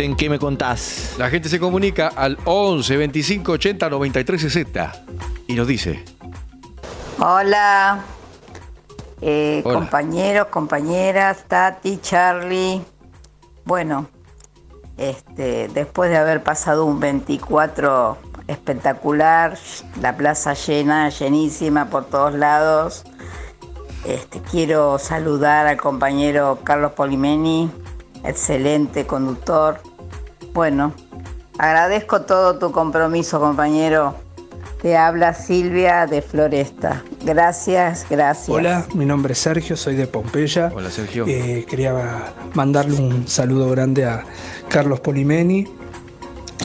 Seguimos en ¿Qué me contás? La gente se comunica al 11 25 80 93 60 y nos dice: Hola, eh, Hola. compañeros, compañeras, Tati, Charlie. Bueno, este, después de haber pasado un 24 espectacular, la plaza llena, llenísima por todos lados, este, quiero saludar al compañero Carlos Polimeni, excelente conductor. Bueno, agradezco todo tu compromiso, compañero. Te habla Silvia de Floresta. Gracias, gracias. Hola, mi nombre es Sergio, soy de Pompeya. Hola, Sergio. Eh, quería mandarle un saludo grande a Carlos Polimeni,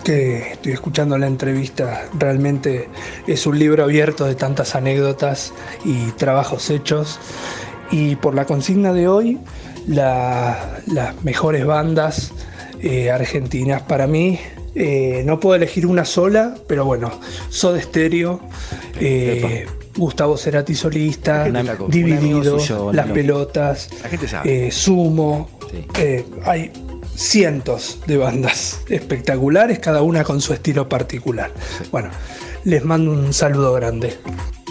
que estoy escuchando la entrevista. Realmente es un libro abierto de tantas anécdotas y trabajos hechos. Y por la consigna de hoy, la- las mejores bandas eh, argentinas para mí. eh, no puedo elegir una sola, pero bueno, Soda Stereo, eh, Gustavo Cerati solista, un Dividido, suyo, Las. Pelotas, La gente sabe. eh, Sumo. hay cientos de bandas espectaculares, cada una con su estilo particular. Bueno, les mando un saludo grande.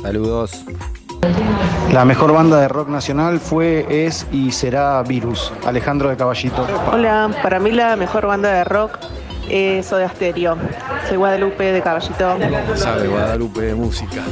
Saludos. La mejor banda de rock nacional fue, es y será Virus, Alejandro de Caballito. Hola, para mí la mejor banda de rock es Soda Stereo. Soy Guadalupe de Caballito. Sabe Guadalupe de música.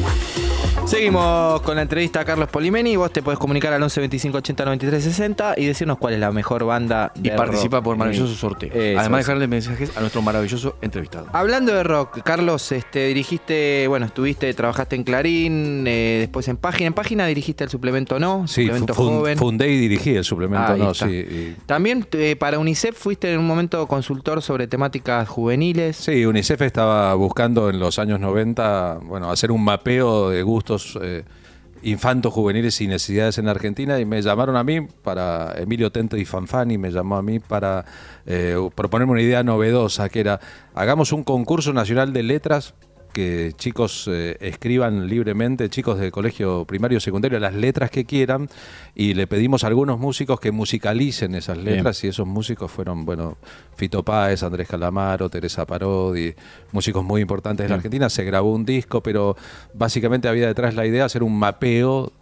Seguimos con la entrevista a Carlos Polimeni. Vos te podés comunicar al 11 25 80 93 60 y decirnos cuál es la mejor banda Y participa rock. por maravilloso sorteo. Eso Además, es. dejarle mensajes a nuestro maravilloso entrevistado. Hablando de rock, Carlos, este, dirigiste, bueno, estuviste, trabajaste en Clarín, eh, después en Página. En Página dirigiste el suplemento No, Sí, suplemento fun- joven. fundé y dirigí el suplemento, Ahí no, está. sí. y- También eh, para UNICEF fuiste en un momento consultor sobre temáticas juveniles. Sí, UNICEF estaba buscando en los años 90, bueno, hacer un mapeo de gustos eh, infantos, juveniles y necesidades en Argentina y me llamaron a mí para, Emilio Tente y Fanfani me llamó a mí para eh, proponerme una idea novedosa que era, hagamos un concurso nacional de letras que chicos eh, escriban libremente, chicos de colegio primario y secundario, las letras que quieran y le pedimos a algunos músicos que musicalicen esas Bien. letras y esos músicos fueron, bueno, Fito Páez, Andrés Calamaro, Teresa Parodi, músicos muy importantes de la. Argentina. Se grabó un disco, pero básicamente había detrás la idea de hacer un mapeo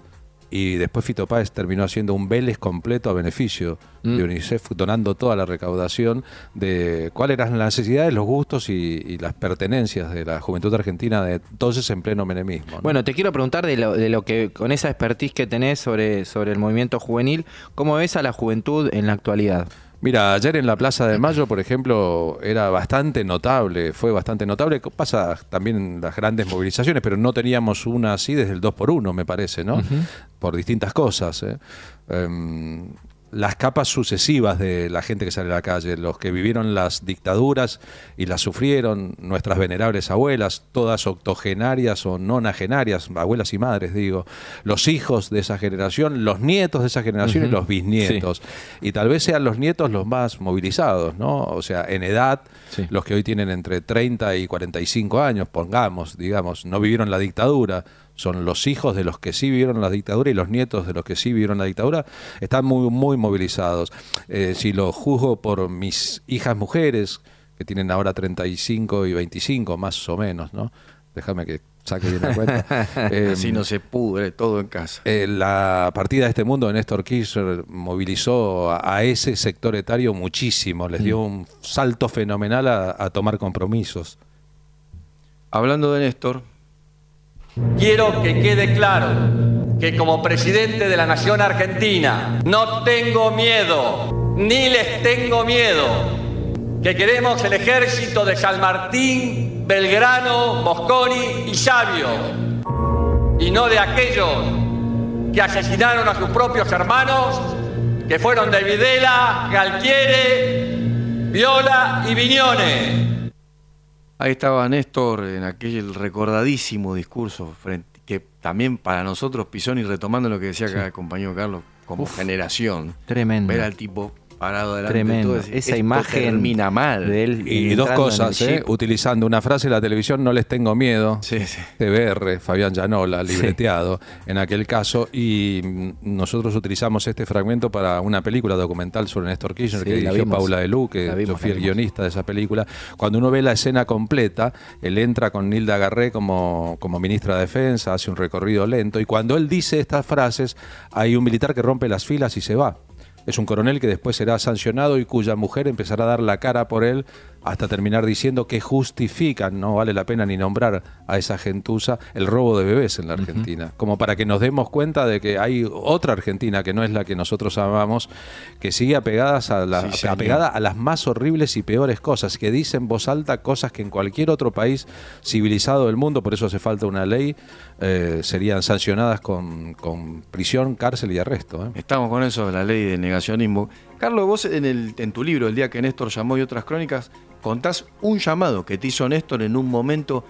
y después Fito Páez terminó haciendo un Vélez completo a beneficio Mm. de UNICEF, donando toda la recaudación de cuáles eran las necesidades, los gustos y, y las pertenencias de la juventud argentina de entonces en pleno menemismo. ¿no? Bueno, te quiero preguntar de lo, de lo que, con esa expertise que tenés sobre, sobre el movimiento juvenil, ¿cómo ves a la juventud en la actualidad? Mira, ayer en la Plaza de Mayo, por ejemplo, era bastante notable, fue bastante notable. Pasa también en las grandes movilizaciones, pero no teníamos una así desde el 2 por 1 me parece, ¿no? Por distintas cosas. ¿eh? Em, las capas sucesivas de la gente que sale a la calle, los que vivieron las dictaduras y las sufrieron, nuestras venerables abuelas, todas octogenarias o nonagenarias, abuelas y madres, digo, los hijos de esa generación, los nietos de esa generación y los bisnietos. Y tal vez sean los nietos los más movilizados, ¿no? O sea, en edad, los que hoy tienen entre 30 y 45 años, pongamos, digamos, no vivieron la dictadura, son los hijos de los que sí vivieron la dictadura y los nietos de los que sí vivieron la dictadura, están muy, muy movilizados. Eh, si lo juzgo por mis hijas mujeres, que tienen ahora 35 y 25, más o menos, ¿no? Déjame que saque bien la cuenta. Eh, Así no se pudre todo en casa. eh, la partida de este mundo de Néstor Kirchner movilizó a, a ese sector etario muchísimo, les dio un salto fenomenal a, a tomar compromisos. Hablando de Néstor, Quiero que quede claro que como presidente de la Nación Argentina no tengo miedo, ni les tengo miedo, que queremos el ejército de San Martín, Belgrano, Mosconi y Sabio, y no de aquellos que asesinaron a sus propios hermanos, que fueron de Videla, Galtiere, Viola y Viñones. Ahí estaba Néstor en aquel recordadísimo discurso, frente, que también para nosotros, Pisoni, retomando lo que decía acá el compañero Carlos, como generación, Tremendo. ver al tipo parado delante de Tremendo. Esa "Esto imagen termina mal. de él Y dos cosas, ¿eh? utilizando una frase de la televisión, no les tengo miedo, TBR, Fabián Llanola, libreteado en aquel caso, y nosotros utilizamos este fragmento para una película documental sobre Néstor Kirchner Sí, que dirigió vimos. Paula Delú, que yo fui el guionista de esa película. Cuando uno ve la escena completa, él entra con Nilda Garré como, como ministra de Defensa, hace un recorrido lento, y cuando él dice estas frases, hay un militar que rompe las filas y se va. Es un coronel que después será sancionado y cuya mujer empezará a dar la cara por él hasta terminar diciendo que justifican, no vale la pena ni nombrar a esa gentuza, el robo de bebés en la Argentina. Como para que nos demos cuenta de que hay otra Argentina que no es la que nosotros amamos, que sigue apegadas a la- Sí, apegada a las más horribles y peores cosas, que dice en voz alta cosas que en cualquier otro país civilizado del mundo, por eso hace falta una ley, eh, serían sancionadas con, con prisión, cárcel y arresto. ¿eh? Estamos con eso la ley de negacionismo. Carlos, vos en, el, en tu libro, El día que Néstor llamó y otras crónicas, contás un llamado que te hizo Néstor en un momento.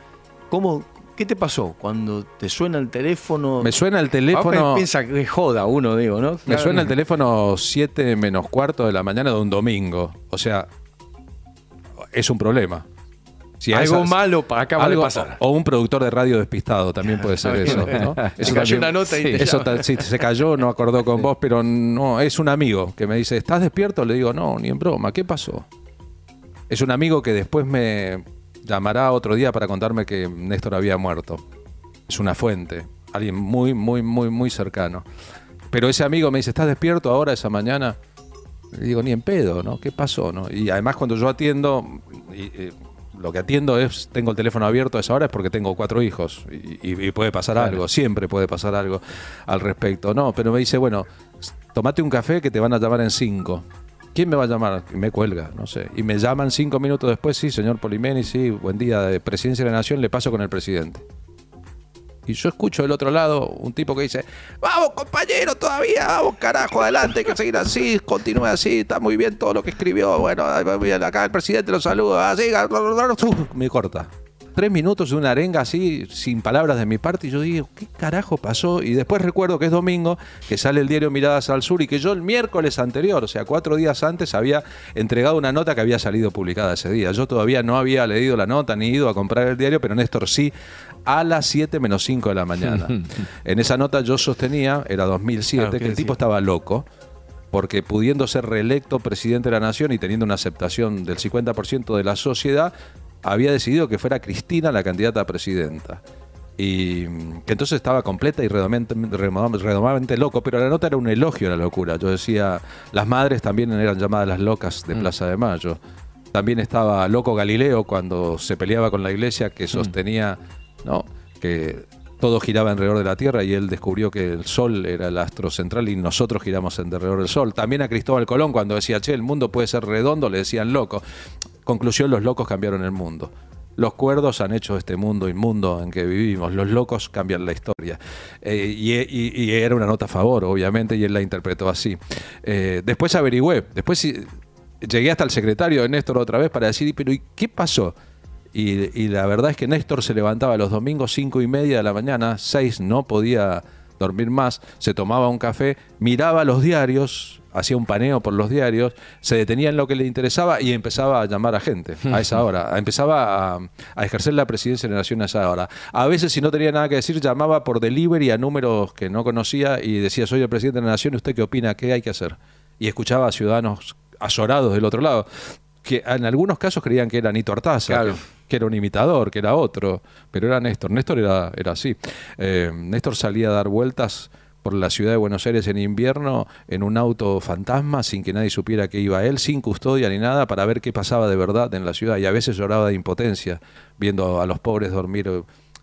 ¿Cómo, ¿Qué te pasó cuando te suena el teléfono? Me suena el teléfono. Piensa que joda uno, digo, ¿no? Me suena el teléfono 7 menos cuarto de la mañana de un domingo. O sea, es un problema. Si Algo esas- malo pa- acaba de pasar. O un productor de radio despistado también puede ser eso. ¿no? Se cayó una nota y sí, te eso sí, se cayó, no acordó con vos, pero no, es un amigo que me dice, ¿estás despierto? Le digo, no, ni en broma, ¿qué pasó? Es un amigo que después me llamará otro día para contarme que Néstor había muerto. Es una fuente, alguien muy, muy, muy, muy cercano. Pero ese amigo me dice, ¿estás despierto ahora esa mañana? Le digo, ni en pedo, ¿no? ¿Qué pasó? ¿no? Y además cuando yo atiendo, y, eh, lo que atiendo es, tengo el teléfono abierto a esa hora es porque tengo cuatro hijos y, y- y puede pasar Claro. algo, siempre puede pasar algo al respecto. No, pero me dice, bueno, tomate un café que te van a llamar en cinco. ¿Quién me va a llamar? Y me cuelga, no sé. Y me llaman cinco minutos después, sí, señor Polimeni, sí, buen día, de Presidencia de la Nación, le paso con el presidente. Y yo escucho del otro lado un tipo que dice, vamos compañero, todavía, vamos carajo, adelante, hay que seguir así, continúe así, está muy bien todo lo que escribió, bueno, acá el presidente lo saluda, así, uf, me corta. Tres minutos de una arenga así, sin palabras de mi parte, y yo digo, ¿qué carajo pasó? Y después recuerdo que es domingo, que sale el diario Miradas al Sur, y que yo el miércoles anterior, o sea, cuatro días antes, había entregado una nota que había salido publicada ese día. Yo todavía no había leído la nota ni ido a comprar el diario, pero Néstor sí, a las 7 menos 5 de la mañana. en esa nota yo sostenía, era 2007, Claro, ¿qué que el decía? tipo estaba loco, porque pudiendo ser reelecto presidente de la nación y teniendo una aceptación del 50% de la sociedad, había decidido que fuera Cristina la candidata a presidenta. Y mm, que entonces estaba completa y remodam- redomadamente loco, pero la nota era un elogio a la locura. Yo decía, las madres también eran llamadas las locas de Plaza de Mayo. También estaba loco Galileo cuando se peleaba con la iglesia que sostenía ¿no? que todo giraba alrededor de la Tierra y él descubrió que el Sol era el astro central y nosotros giramos alrededor del Sol. También a Cristóbal Colón cuando decía, che, el mundo puede ser redondo, le decían loco. Conclusión, los locos cambiaron el mundo. Los cuerdos han hecho este mundo inmundo en que vivimos. Los locos cambian la historia. Eh, y, era una nota a favor, obviamente, y él la interpretó así. Eh, después averigüé. Después sí, llegué hasta el secretario de Néstor otra vez para decir, pero ¿y qué pasó? Y, y la verdad es que Néstor se levantaba los domingos cinco y media de la mañana, seis, no podía dormir más, se tomaba un café, miraba los diarios hacía un paneo por los diarios, se detenía en lo que le interesaba y empezaba a llamar a gente a esa hora. Empezaba a, a ejercer la presidencia de la Nación a esa hora. A veces, si no tenía nada que decir, llamaba por delivery a números que no conocía y decía, soy el presidente de la Nación, ¿usted qué opina? ¿Qué hay que hacer? Y escuchaba a ciudadanos azorados del otro lado, que en algunos casos creían que era Nito Artaza, que, que era un imitador, que era otro, pero era Néstor. Néstor era, era así. Eh, Néstor salía a dar vueltas por la ciudad de Buenos Aires en invierno en un auto fantasma sin que nadie supiera que iba él, sin custodia ni nada, para ver qué pasaba de verdad en la ciudad. Y a veces lloraba de impotencia, viendo a los pobres dormir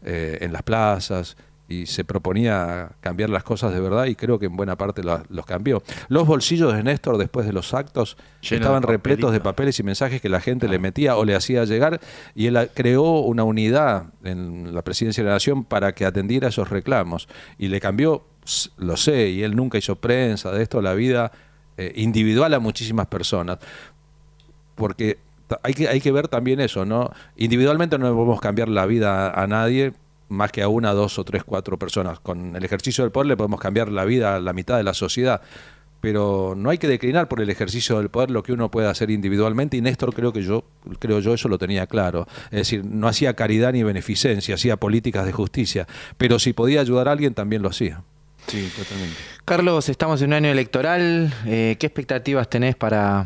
eh, en las plazas. Y se proponía cambiar las cosas de verdad y creo que en buena parte la- los cambió. Los bolsillos de Néstor después de los actos estaban de repletos de papeles y mensajes que la gente le metía o le hacía llegar y él creó una unidad en la presidencia de la nación para que atendiera esos reclamos y le cambió, lo sé, y él nunca hizo prensa de esto, la vida eh, individual a muchísimas personas porque hay que, hay que ver también eso, ¿no? Individualmente no podemos cambiar la vida a nadie más que a una, dos o tres, cuatro personas. Con el ejercicio del poder le podemos cambiar la vida a la mitad de la sociedad. Pero no hay que declinar por el ejercicio del poder lo que uno puede hacer individualmente y Néstor creo que yo creo yo eso lo tenía claro, es decir, no hacía caridad ni beneficencia, hacía políticas de justicia, pero si podía ayudar a alguien también lo hacía. Sí, totalmente. Carlos, estamos en un año electoral. eh, ¿Qué expectativas tenés para,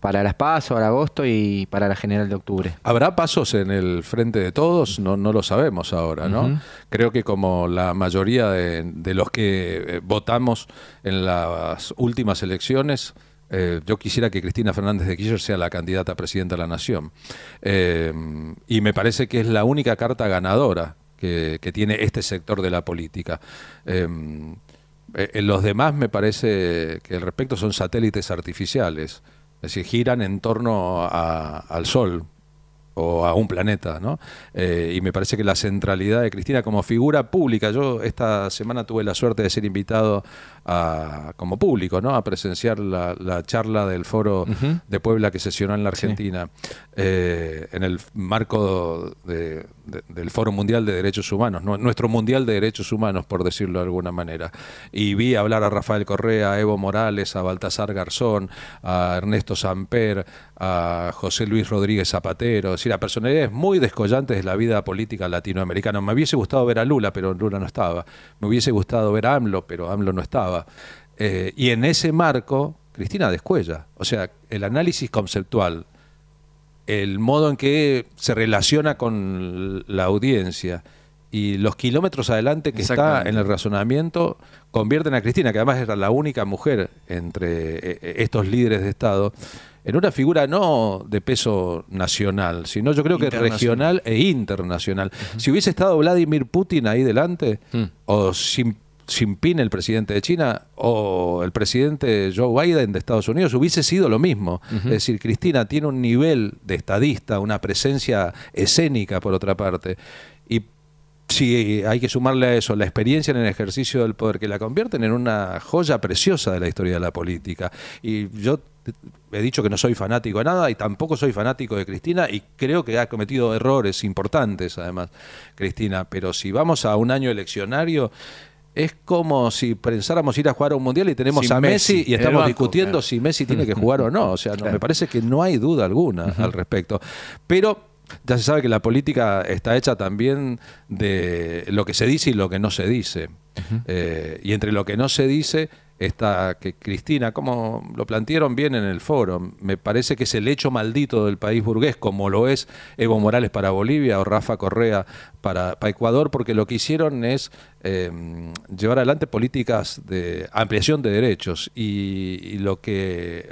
para las PASO, para agosto y para la general de octubre? ¿Habrá pasos en el frente de todos? No, no lo sabemos ahora, ¿no? Creo que como la mayoría de, de los que eh, votamos en las últimas elecciones, eh, yo quisiera que Cristina Fernández de Kirchner sea la candidata a presidenta de la Nación. Eh, y me parece que es la única carta ganadora que, que tiene este sector de la política. Eh, en los demás me parece que al respecto son satélites artificiales, es decir, giran en torno a- al Sol o a un planeta, ¿no? Eh, y me parece que la centralidad de Cristina como figura pública, yo esta semana tuve la suerte de ser invitado a, como público, ¿no? A presenciar la, la charla del foro de Puebla que sesionó en la Argentina, eh, en el marco de- de- del Foro Mundial de Derechos Humanos, ¿no? nuestro Mundial de Derechos Humanos, por decirlo de alguna manera. Y vi hablar a Rafael Correa, a Evo Morales, a Baltasar Garzón, a Ernesto Samper, a José Luis Rodríguez Zapatero, es decir, a personalidades muy descollantes de la vida política latinoamericana. Me hubiese gustado ver a Lula, pero Lula no estaba. Me hubiese gustado ver a AMLO, pero AMLO no estaba. Eh, y en ese marco, Cristina descuella. O sea, el análisis conceptual, el modo en que se relaciona con la audiencia y los kilómetros adelante que está en el razonamiento convierten a Cristina, que además era la única mujer entre eh, eh, estos líderes de Estado, en una figura no de peso nacional, sino yo creo que regional e internacional. Si hubiese estado Vladimir Putin ahí delante, o Xi Jinping, el presidente de China, o el presidente Joe Biden de Estados Unidos, hubiese sido lo mismo. Es decir, Cristina tiene un nivel de estadista, una presencia escénica, por otra parte. Y si hay que sumarle a eso la experiencia en el ejercicio del poder, que la convierten en una joya preciosa de la historia de la política. Y yo he dicho que no soy fanático de nada y tampoco soy fanático de Cristina y creo que ha cometido errores importantes, además, Cristina. Pero si vamos a un año eleccionario... Es como si pensáramos ir a jugar a un mundial y tenemos Sin a Messi, Messi, y estamos banco, discutiendo claro. si Messi tiene que jugar o no. O sea, no, me parece que no hay duda alguna al respecto. Pero ya se sabe que la política está hecha también de lo que se dice y lo que no se dice. Eh, y entre lo que no se dice está que Cristina, como lo plantearon bien en el foro, me parece que es el hecho maldito del país burgués, como lo es Evo Morales para Bolivia o Rafa Correa para, Ecuador, porque lo que hicieron es eh, llevar adelante políticas de ampliación de derechos y, y lo que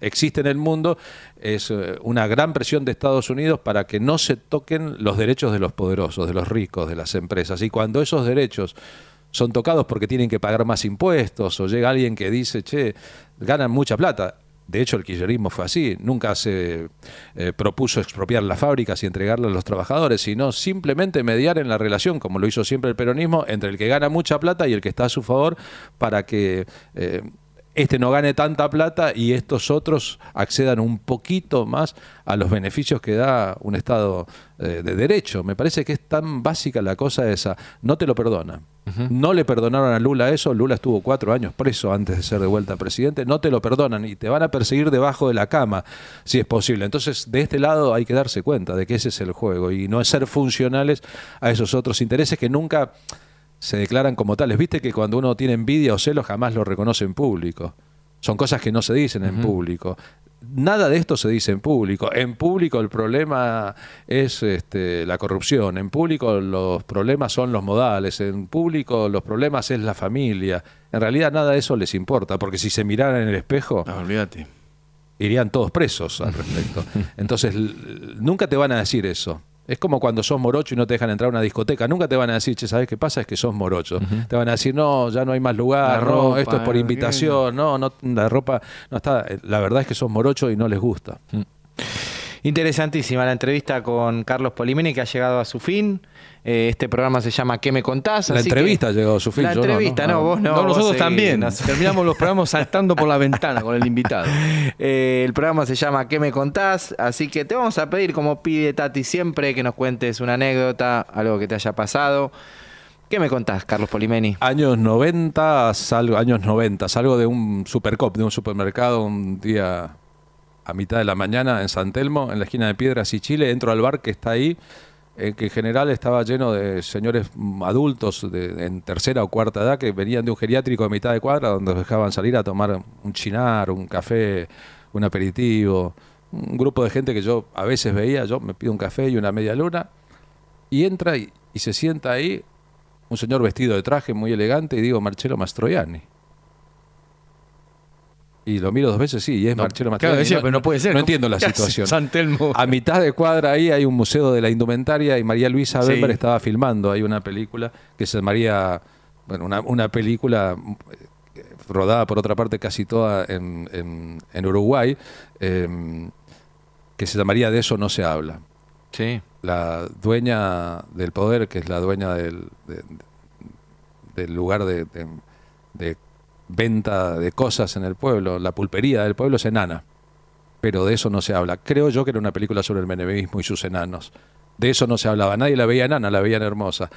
existe en el mundo es eh, una gran presión de Estados Unidos para que no se toquen los derechos de los poderosos, de los ricos, de las empresas. Y cuando esos derechos son tocados porque tienen que pagar más impuestos o llega alguien que dice, che, ganan mucha plata. De hecho, el kirchnerismo fue así. Nunca se eh, propuso expropiar las fábricas y entregarlas a los trabajadores, sino simplemente mediar en la relación, como lo hizo siempre el peronismo, entre el que gana mucha plata y el que está a su favor para que... eh, este no gane tanta plata y estos otros accedan un poquito más a los beneficios que da un Estado eh, de derecho. Me parece que es tan básica la cosa esa. No te lo perdonan. No le perdonaron a Lula eso. Lula estuvo cuatro años preso antes de ser de vuelta presidente. No te lo perdonan y te van a perseguir debajo de la cama si es posible. Entonces, de este lado hay que darse cuenta de que ese es el juego y no es ser funcionales a esos otros intereses que nunca se declaran como tales. Viste que cuando uno tiene envidia o celos jamás lo reconoce en público. Son cosas que no se dicen en público. Nada de esto se dice en público. En público el problema es este, la corrupción. En público los problemas son los modales. En público los problemas es la familia. En realidad nada de eso les importa, porque si se miraran en el espejo, olvídate. irían todos presos al respecto. Entonces nunca te van a decir eso. Es como cuando sos morocho y no te dejan entrar a una discoteca. Nunca te van a decir, che, ¿sabes qué pasa? Es que sos morocho. Te van a decir, no, ya no hay más lugar, no, esto es por eh, invitación, no, no, la ropa no está. La verdad es que sos morocho y no les gusta. Interesantísima la entrevista con Carlos Polimeni que ha llegado a su fin. Eh, este programa se llama ¿Qué me contás? La Así que- entrevista ha llegado a su fin. La yo no, ¿no? entrevista, no, vos no. Nosotros también. Terminamos los programas saltando por la ventana con el invitado. Eh, el programa se llama ¿Qué me contás? Así que te vamos a pedir, como pide Tati siempre, que nos cuentes una anécdota, algo que te haya pasado. ¿Qué me contás, Carlos Polimeni? Años 90, salgo, años 90, salgo de un supercop, de un supermercado un día a mitad de la mañana en San Telmo, en la esquina de Piedras y Chile, entro al bar que está ahí, eh, que en general estaba lleno de señores adultos de, en tercera o cuarta edad que venían de un geriátrico de mitad de cuadra donde dejaban salir a tomar un chinar, un café, un aperitivo, un grupo de gente que yo a veces veía, yo me pido un café y una media luna, y entra y, y se sienta ahí un señor vestido de traje muy elegante y digo Marcelo Mastroianni. Y lo miro dos veces, sí, y es No, Marcelo claro, Mastroianni. decía, pero no puede ser. No ¿Cómo- entiendo la situación. San Telmo? A mitad de cuadra ahí hay un museo de la indumentaria y María Luisa Sí. Bember estaba filmando. Hay una película que se llamaría, bueno, una, una película eh, rodada por otra parte casi toda en, en- en Uruguay, eh, que se llamaría De eso no se habla. Sí. La dueña del poder, que es la dueña del, de- del lugar de, de- de venta de cosas en el pueblo, la pulpería del pueblo es enana. Pero de eso no se habla. Creo yo que era una película sobre el menemismo y sus enanos. De eso no se hablaba. Nadie la veía enana, la veían hermosa.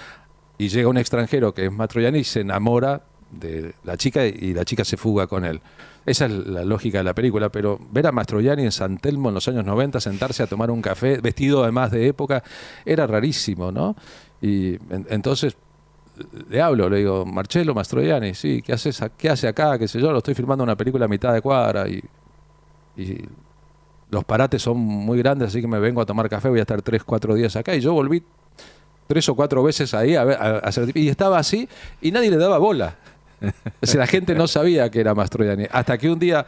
Y llega un extranjero que es Matroianni y se enamora de la chica y la chica se fuga con él. Esa es la lógica de la película, pero ver a Mastroianni en San Telmo en los años 90 sentarse a tomar un café, vestido además de época, era rarísimo, ¿no? Y en- entonces le hablo, le digo, Marcelo Mastroianni, sí, ¿qué, haces, ¿qué hace acá? ¿Qué sé yo? Lo estoy filmando una película a mitad de cuadra y, los parates son muy grandes, así que me vengo a tomar café, voy a estar tres, cuatro días acá. Y yo volví tres o cuatro veces ahí. Y estaba así y nadie le daba bola. O la gente no sabía que era Mastroianni. Hasta que un día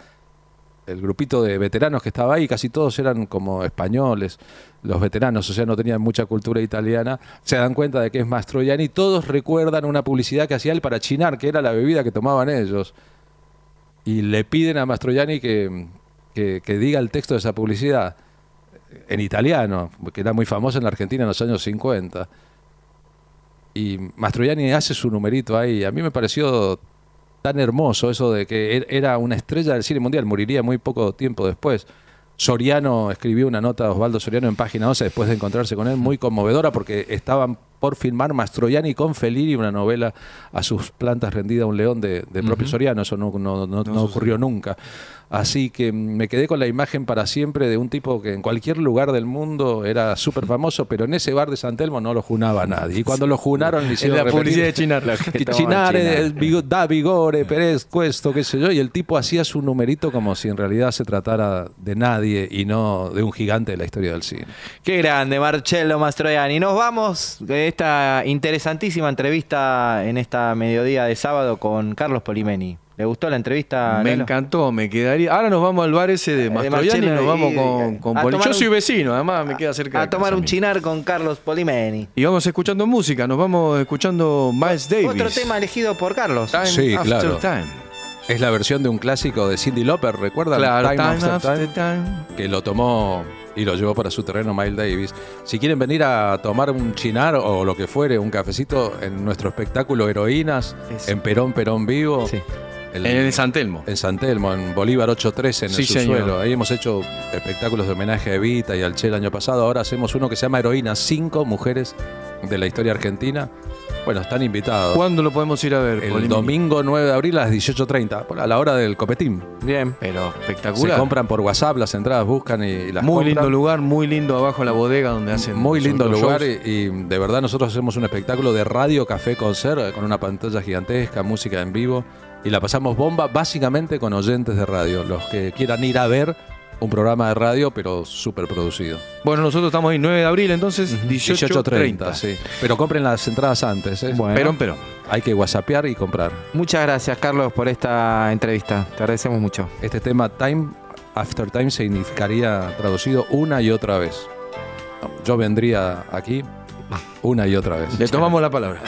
el grupito de veteranos que estaba ahí, casi todos eran como españoles, los veteranos, o sea, no tenían mucha cultura italiana, se dan cuenta de que es Mastroianni. Todos recuerdan una publicidad que hacía él para chinar, que era la bebida que tomaban ellos. Y le piden a Mastroianni que, que, diga el texto de esa publicidad en italiano, que era muy famosa en la Argentina en los años 50. Y Mastroianni hace su numerito ahí. A mí me pareció tan hermoso eso de que er- era una estrella del cine mundial, moriría muy poco tiempo después. Soriano escribió una nota, Osvaldo Soriano, en página 11, después de encontrarse con él, muy conmovedora, porque estaban por filmar Mastroianni con Fellini, una novela a sus plantas rendida a un león de, de propio. Soriano, eso no, no- no- no ocurrió nunca. Así que me quedé con la imagen para siempre de un tipo que en cualquier lugar del mundo era súper famoso, pero en ese bar de San Telmo no lo junaba nadie. Y cuando lo junaron, le hicieron la repetir publicidad de Chinar. que Chinar, el vigo- da vigore, Pérez, Cuesto, qué sé yo, y el tipo hacía su numerito como si en realidad se tratara de nadie y no de un gigante de la historia del cine. Qué grande, Marcello Mastroianni. Nos vamos de esta interesantísima entrevista en esta mediodía de sábado con Carlos Polimeni. ¿Le gustó la entrevista? Me encantó, me quedaría. Ahora nos vamos al bar ese de Mastroianni y nos vamos y- con, con Poli. Yo soy vecino, además me queda cerca. A de tomar casa un chinar con Carlos Polimeni. Y vamos escuchando música, nos vamos escuchando Miles Davis. Otro tema elegido por Carlos. Time Sí, After claro. Time. Es la versión de un clásico de Cindy Lauper, ¿recuerdan? Claro, Time Time After After Time, que lo tomó y lo llevó para su terreno Miles Davis. Si quieren venir a tomar un chinar o lo que fuere, un cafecito en nuestro espectáculo Heroínas, en Perón, Perón Vivo, el- En el San Telmo. En San Telmo, en Bolívar 813, en el Sí, señor. subsuelo. Ahí hemos hecho espectáculos de homenaje a Evita y al Che el año pasado. Ahora hacemos uno que se llama Heroínas, cinco mujeres de la historia argentina. Bueno, están invitados. ¿Cuándo lo podemos ir a ver? El Polimini? domingo 9 de abril a las 18.30, por- a la hora del copetín. Bien. Pero Se espectacular. compran por WhatsApp, las entradas buscan y las muy compran. lindo lugar, muy lindo abajo la bodega donde hacen. Muy lindo lugar y, y de verdad nosotros hacemos un espectáculo de radio, café, concert con una pantalla gigantesca, música en vivo y la pasamos bomba básicamente con oyentes de radio, los que quieran ir a ver un programa de radio pero súper producido. Bueno, nosotros estamos ahí 9 de abril, entonces 18.30. 18.30, sí. Pero compren las entradas antes, ¿eh? Bueno. Perón, Perón. Hay que whatsappear y comprar. Muchas gracias, Carlos, por esta entrevista. Te agradecemos mucho. Este tema Time After Time significaría traducido una y otra vez. Yo vendría aquí una y otra vez. Le tomamos la palabra.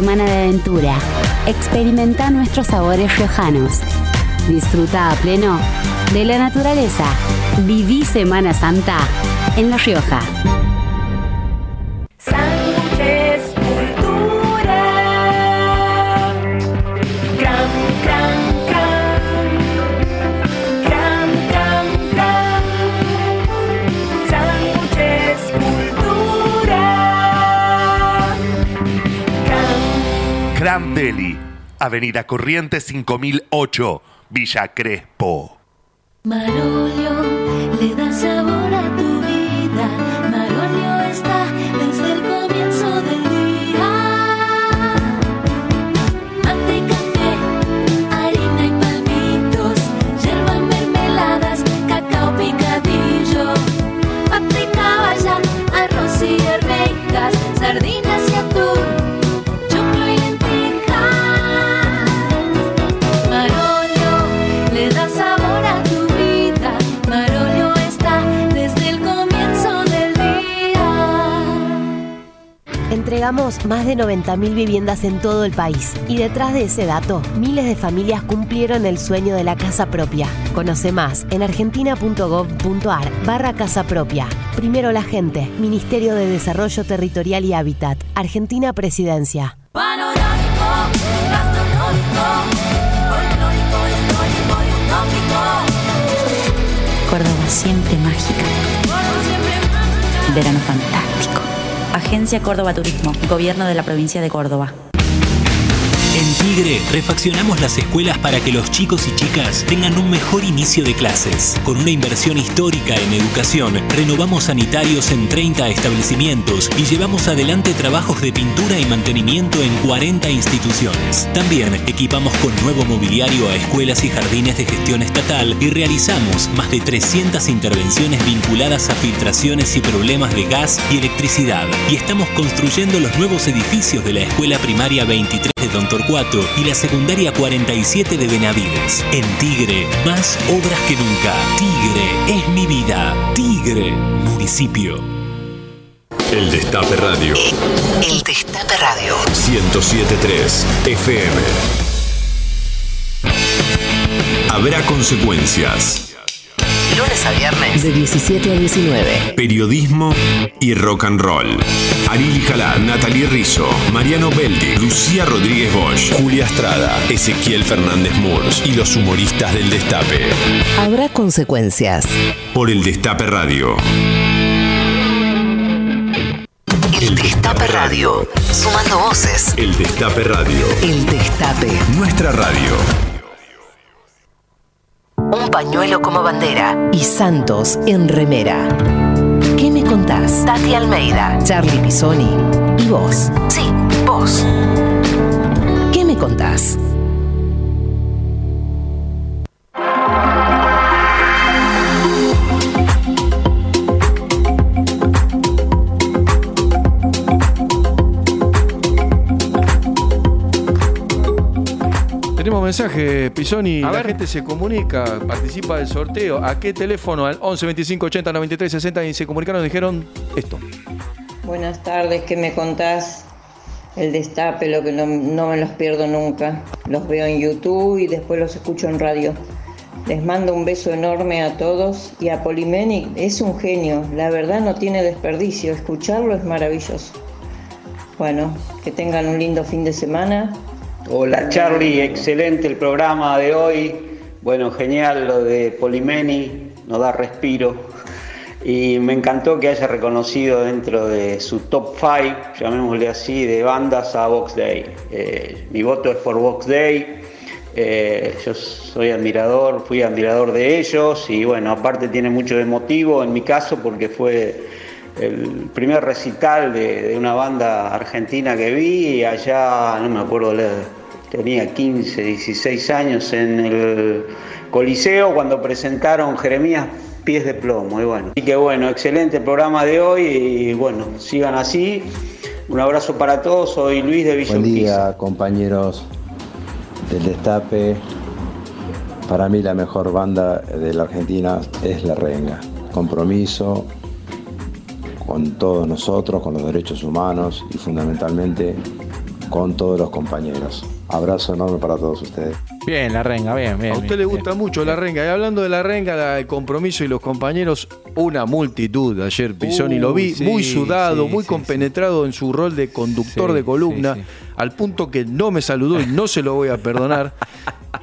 Semana de aventura. Experimenta nuestros sabores riojanos. Disfruta a pleno de la naturaleza. Viví Semana Santa en La Rioja. Avenida Corrientes 5008, Villa Crespo. Entregamos más de 90.000 viviendas en todo el país y detrás de ese dato, miles de familias cumplieron el sueño de la casa propia. Conoce más en argentina.gov.ar barra casa propia. Primero la gente, Ministerio de Desarrollo Territorial y Hábitat, Argentina Presidencia. Panorámico, gastronómico, folclórico, histórico y utópico. Córdoba siempre mágica. Córdoba siempre mágica. Verano fantástico. Agencia Córdoba Turismo, Gobierno de la Provincia de Córdoba. En Tigre refaccionamos las escuelas para que los chicos y chicas tengan un mejor inicio de clases. Con una inversión histórica en educación, renovamos sanitarios en 30 establecimientos y llevamos adelante trabajos de pintura y mantenimiento en 40 instituciones. También equipamos con nuevo mobiliario a escuelas y jardines de gestión estatal y realizamos más de 300 intervenciones vinculadas a filtraciones y problemas de gas y electricidad. Y estamos construyendo los nuevos edificios de la Escuela Primaria 23 de Don Torcuato y la secundaria 47 de Benavides. En Tigre, más obras que nunca. Tigre es mi vida. Tigre, municipio. El Destape Radio. El Destape Radio. 1073 FM. Habrá consecuencias. Lunes a viernes. De 17 a 19. Periodismo y rock and roll. Ariel Jalá, Natalie Rizzo, Mariano Beldi, Lucía Rodríguez Bosch, Julia Estrada, Ezequiel Fernández Murs y los humoristas del Destape. Habrá consecuencias. Por el Destape Radio. El Destape Radio. Sumando voces. El Destape Radio. El Destape. Nuestra radio. Un pañuelo como bandera y Santos en remera. ¿Qué me contás? Tati Almeida, Charlie Pisoni y vos. Sí, vos. ¿Qué me contás? Tenemos mensaje, Pisoni. La gente se comunica, participa del sorteo. ¿A qué teléfono? Al 11 25 80 93 60 y se comunicaron y dijeron esto. Buenas tardes, ¿qué me contás? El destape, lo que no, no me los pierdo nunca. Los veo en YouTube y después los escucho en radio. Les mando un beso enorme a todos y a Polimeni es un genio. La verdad no tiene desperdicio. Escucharlo es maravilloso. Bueno, que tengan un lindo fin de semana. Hola Charlie, excelente el programa de hoy. Bueno, genial lo de Polimeni, nos da respiro. Y me encantó que haya reconocido dentro de su top 5, llamémosle así, de bandas a Vox Day. Eh, mi voto es por Vox Day. Eh, yo soy admirador, fui admirador de ellos y bueno, aparte tiene mucho de en mi caso porque fue el primer recital de, una banda argentina que vi allá, no me acuerdo, tenía 15, 16 años en el Coliseo cuando presentaron Jeremías Pies de Plomo. Y bueno, así que bueno, excelente programa de hoy y bueno, sigan así. Un abrazo para todos, soy Luis de Villa Buen día, compañeros del Destape. Para mí la mejor banda de la Argentina es La Renga. Compromiso con todos nosotros, con los derechos humanos y fundamentalmente con todos los compañeros. Abrazo enorme para todos ustedes. Bien, la renga, bien, bien. A usted le gusta mucho la renga. Y hablando de la renga, la- el compromiso y los compañeros, una multitud. Ayer Pisoni lo vi, sí, muy sudado, sí, muy sí, compenetrado en su rol de conductor Sí, de columna, sí, sí. al punto que no me saludó y no se lo voy a perdonar.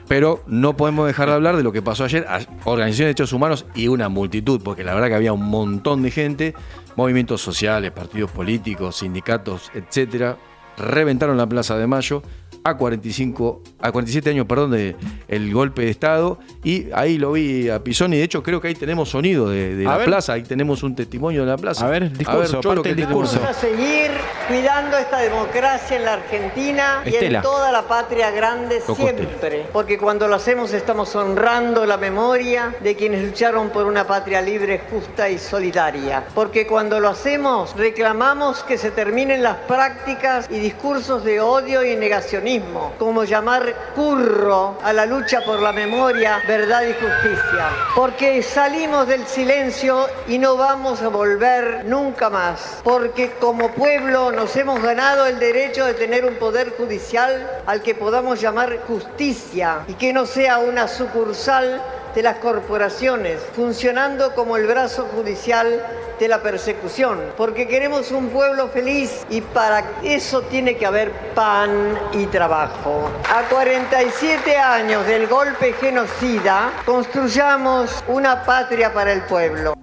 Pero no podemos dejar de hablar de lo que pasó ayer. Organización de Derechos Humanos y una multitud, porque la verdad que había un montón de gente, movimientos sociales, partidos políticos, sindicatos, etcétera, reventaron la Plaza de Mayo a 45, a 47 años, perdón, de el golpe de Estado. Y ahí lo vi a Pisoni. De hecho, creo que ahí tenemos sonido de, de A la ver. plaza. Ahí tenemos un testimonio de la plaza. A ver, discurso, Cholo, parte ¿qué del tenemos? discurso. Vamos a seguir cuidando esta democracia en la Argentina y Estela. en toda la patria grande Tocó siempre. Porque cuando lo hacemos estamos honrando la memoria de quienes lucharon por una patria libre, justa y solidaria. Porque cuando lo hacemos reclamamos que se terminen las prácticas y discursos de odio y negacionismo, como llamar curro a la lucha por la memoria, verdad y justicia. Porque salimos del silencio y no vamos a volver nunca más. Porque como pueblo nos hemos ganado el derecho de tener un poder judicial al que podamos llamar justicia y que no sea una sucursal de las corporaciones, funcionando como el brazo judicial de la persecución, porque queremos un pueblo feliz y para eso tiene que haber pan y trabajo. A 47 años del golpe genocida, construyamos una patria para el pueblo.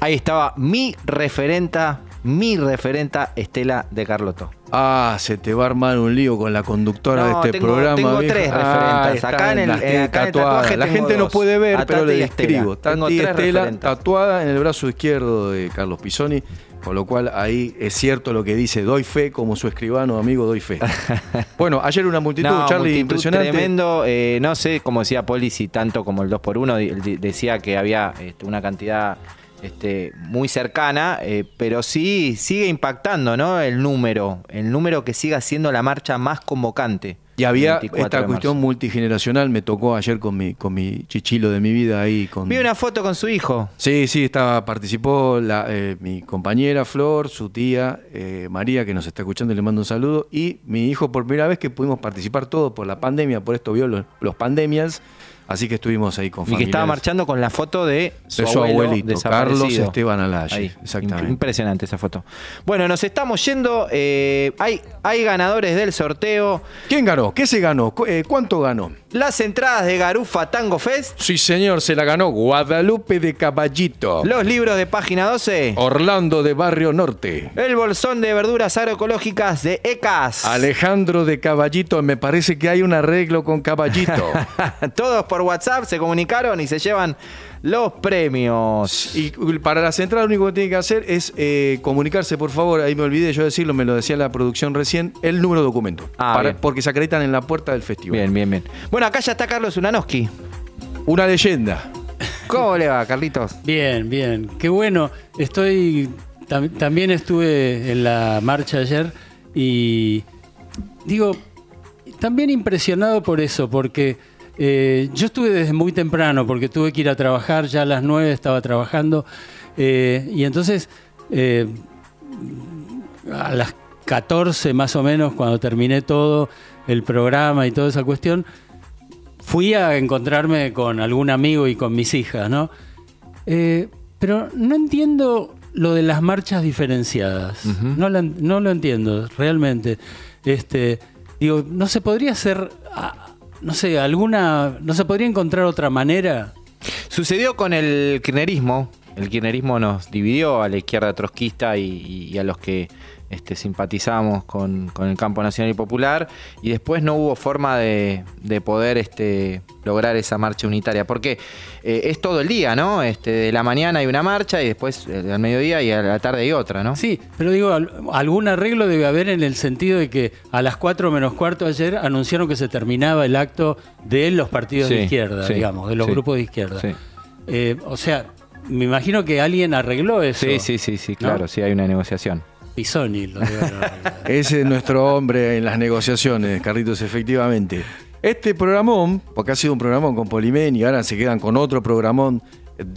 Ahí estaba mi referenta, mi referenta Estela de Carlotto. Ah, se te va a armar un lío con la conductora No, de este tengo- programa. tengo vieja. tres Ah, Acá en el- las eh, acá en el tatuadas. tatuaje La gente no puede ver, A pero le describo. Tres Estela tatuada en el brazo izquierdo de Carlos Pisoni, con lo cual ahí es cierto lo que dice, doy fe como su escribano amigo, doy fe. bueno, ayer una multitud, No, Charlie, multitud impresionante. Tremendo, eh, no sé, como decía Poli, si tanto como el 2x1, di- di- decía que había este, una cantidad este, muy cercana, eh, pero sí sigue impactando, ¿no? El número, el número que siga siendo la marcha más convocante. Y había 24 esta cuestión multigeneracional, me tocó ayer con mi, con mi chichilo de mi vida ahí. Con... Vi una foto con su hijo. Sí, sí, estaba, participó la, eh, mi compañera Flor, su tía eh, María, que nos está escuchando y le mando un saludo, y mi hijo por primera vez que pudimos participar todos por la pandemia, por esto vio los, los pandemias, así que estuvimos ahí con Y que estaba marchando con la foto de su, De su abuelo abuelito. Carlos Esteban Alaye, exactamente. Impresionante esa foto. Bueno, nos estamos yendo. eh, hay, hay ganadores del sorteo. ¿Quién ganó? ¿Qué se ganó? Cu- eh, ¿Cuánto ganó? Las entradas de Garufa Tango Fest. Sí, señor, se la ganó Guadalupe de Caballito. Los libros de página 12. Orlando de Barrio Norte. El bolsón de verduras agroecológicas de ECAS. Alejandro de Caballito, me parece que hay un arreglo con Caballito. Todos por WhatsApp se comunicaron y se llevan los premios. Y para las entradas lo único que tiene que hacer es eh, comunicarse, por favor, ahí me olvidé yo decirlo, me lo decía la producción recién, el número de documento. Ah, Para- porque se acreditan en la puerta del festival. Bien, bien, bien. Bueno, acá ya está Carlos Unanowski. Una leyenda. ¿Cómo le va, Carlitos? Bien, bien. Qué bueno. Estoy. tam- también estuve en la marcha ayer y. Digo, también impresionado por eso, porque eh, yo estuve desde muy temprano, porque tuve que ir a trabajar, ya a las 9 estaba trabajando, eh, y entonces eh, a las 14 más o menos, cuando terminé todo el programa y toda esa cuestión, fui a encontrarme con algún amigo y con mis hijas, ¿no? Pero no entiendo lo de las marchas diferenciadas. no, la- no lo entiendo, realmente. Este, digo, ¿no se podría hacer, no sé, alguna, no se podría encontrar otra manera? Sucedió con el kirchnerismo. El kirchnerismo nos dividió a la izquierda trotskista y, y- a los que este, simpatizamos con, con el campo nacional y popular. Y después no hubo forma de, de poder este, lograr esa marcha unitaria. Porque eh, es todo el día, ¿no? Este, de la mañana hay una marcha y después eh, al mediodía y a la tarde hay otra, ¿no? Sí, pero digo, al- algún arreglo debe haber en el sentido de que a las 4 menos cuarto ayer anunciaron que se terminaba el acto de los partidos Sí, de izquierda, sí, digamos, de los sí, grupos de izquierda. Eh, o sea, me imagino que alguien arregló eso. Sí, sí, sí, sí, claro, ¿no? sí hay una negociación. Pisoni lo. Ese es nuestro hombre en las negociaciones, Carlitos, efectivamente. Este programón, porque ha sido un programón con Polimen y ahora se quedan con otro programón,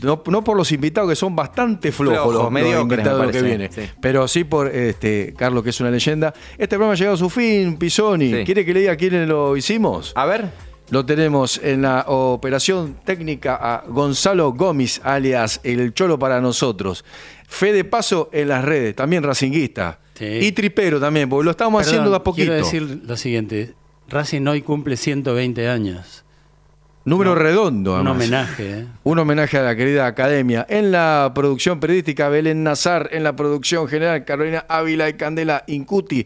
no, no por los invitados que son bastante flojos los, invitados que vienen, sí. pero sí por este Carlos, que es una leyenda. Este programa ha llegado a su fin, Pisoni. Sí. ¿Quiere que le diga quién lo hicimos? A ver. Lo tenemos en la operación técnica a Gonzalo Gómez, alias El Cholo para nosotros. Fe de paso en las redes, también racinguista. Y tripero también, porque lo estamos Perdón, haciendo de a poquito. Quiero decir lo siguiente. Racing hoy cumple 120 años. Número redondo, Un además. homenaje. ¿eh? Un homenaje a la querida academia. En la producción periodística, Belén Nazar. En la producción general, Carolina Ávila y Candela Incuti.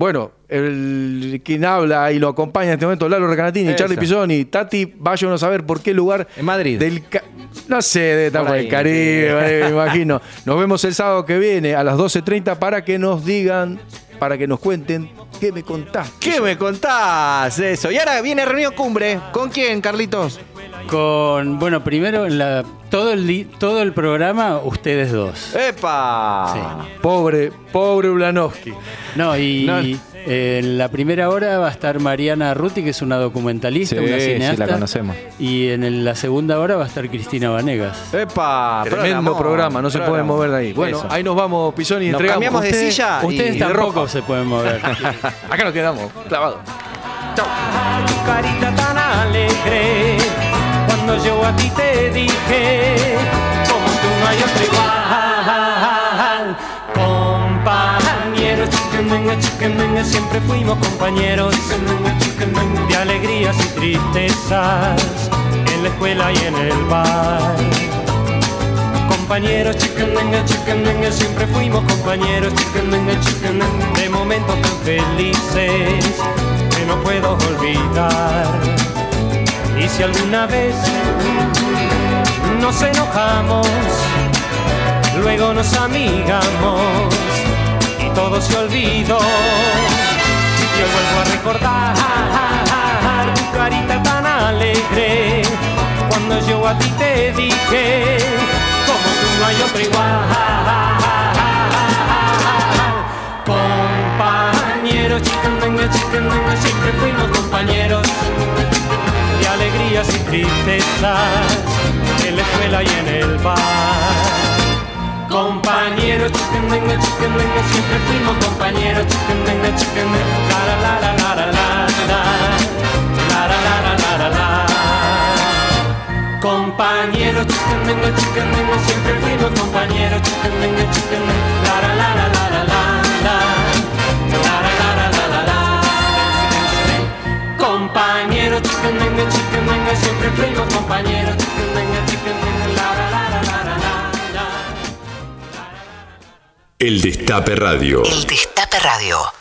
Bueno, el quien habla y lo acompaña en este momento, Lalo Recanatini. Charlie Pisoni, Tati, váyanos a ver por qué lugar. En Madrid. Del no sé, de estar Por por ahí, el Caribe, me imagino. Nos vemos el sábado que viene a las 12.30 para que nos digan, para que nos cuenten qué me contás. ¿Qué me contás eso? Y ahora viene reunión cumbre. ¿Con quién, Carlitos? Con, bueno, primero en la, todo, el, todo el programa, ustedes dos. ¡Epa! Pobre, pobre Ulanowski. No, y No. eh, en la primera hora va a estar Mariana Ruti, que es una documentalista, Sí, una sí, cineasta. la conocemos. Y en el- la segunda hora va a estar Cristina Vanegas. ¡Epa! Tremendo programa, no se pueden programón. mover de ahí. Bueno, Eso. ahí nos vamos, Pisoni, Nos entregamos. cambiamos de silla Ustedes y- tampoco se pueden mover. Acá nos quedamos, clavados. tu carita tan alegre yo a ti te dije como tú no hay otro igual. Compañeros chiquemenga chiquemenga siempre fuimos compañeros. De alegrías y tristezas en la escuela y en el bar. Compañeros chiquemenga chiquemenga siempre fuimos compañeros. Chiquemenga chiquemenga de momentos tan felices que no puedo olvidar. Y si alguna vez nos enojamos, luego nos amigamos y todo se olvidó. Yo vuelvo a recordar tu carita tan alegre cuando yo a ti te dije, como tú no hay otro igual. Compañeros, chicandengue, chicandengue, siempre fuimos compañeros de alegrías y tristezas en la escuela y en el bar. Compañeros, chicandengue, chicandengue, siempre fuimos compañeros, chicandengue, chicandengue, la la la la la la la la la la la la la la Compañeros, chicandengue, chicandengue, siempre fuimos compañeros, chicandengue, la la la la la la la la la Compañeros, chicandengue, chicandengue, siempre fuimos compañeros, chicandengue, la la la la la la la El Destape Radio. El Destape Radio.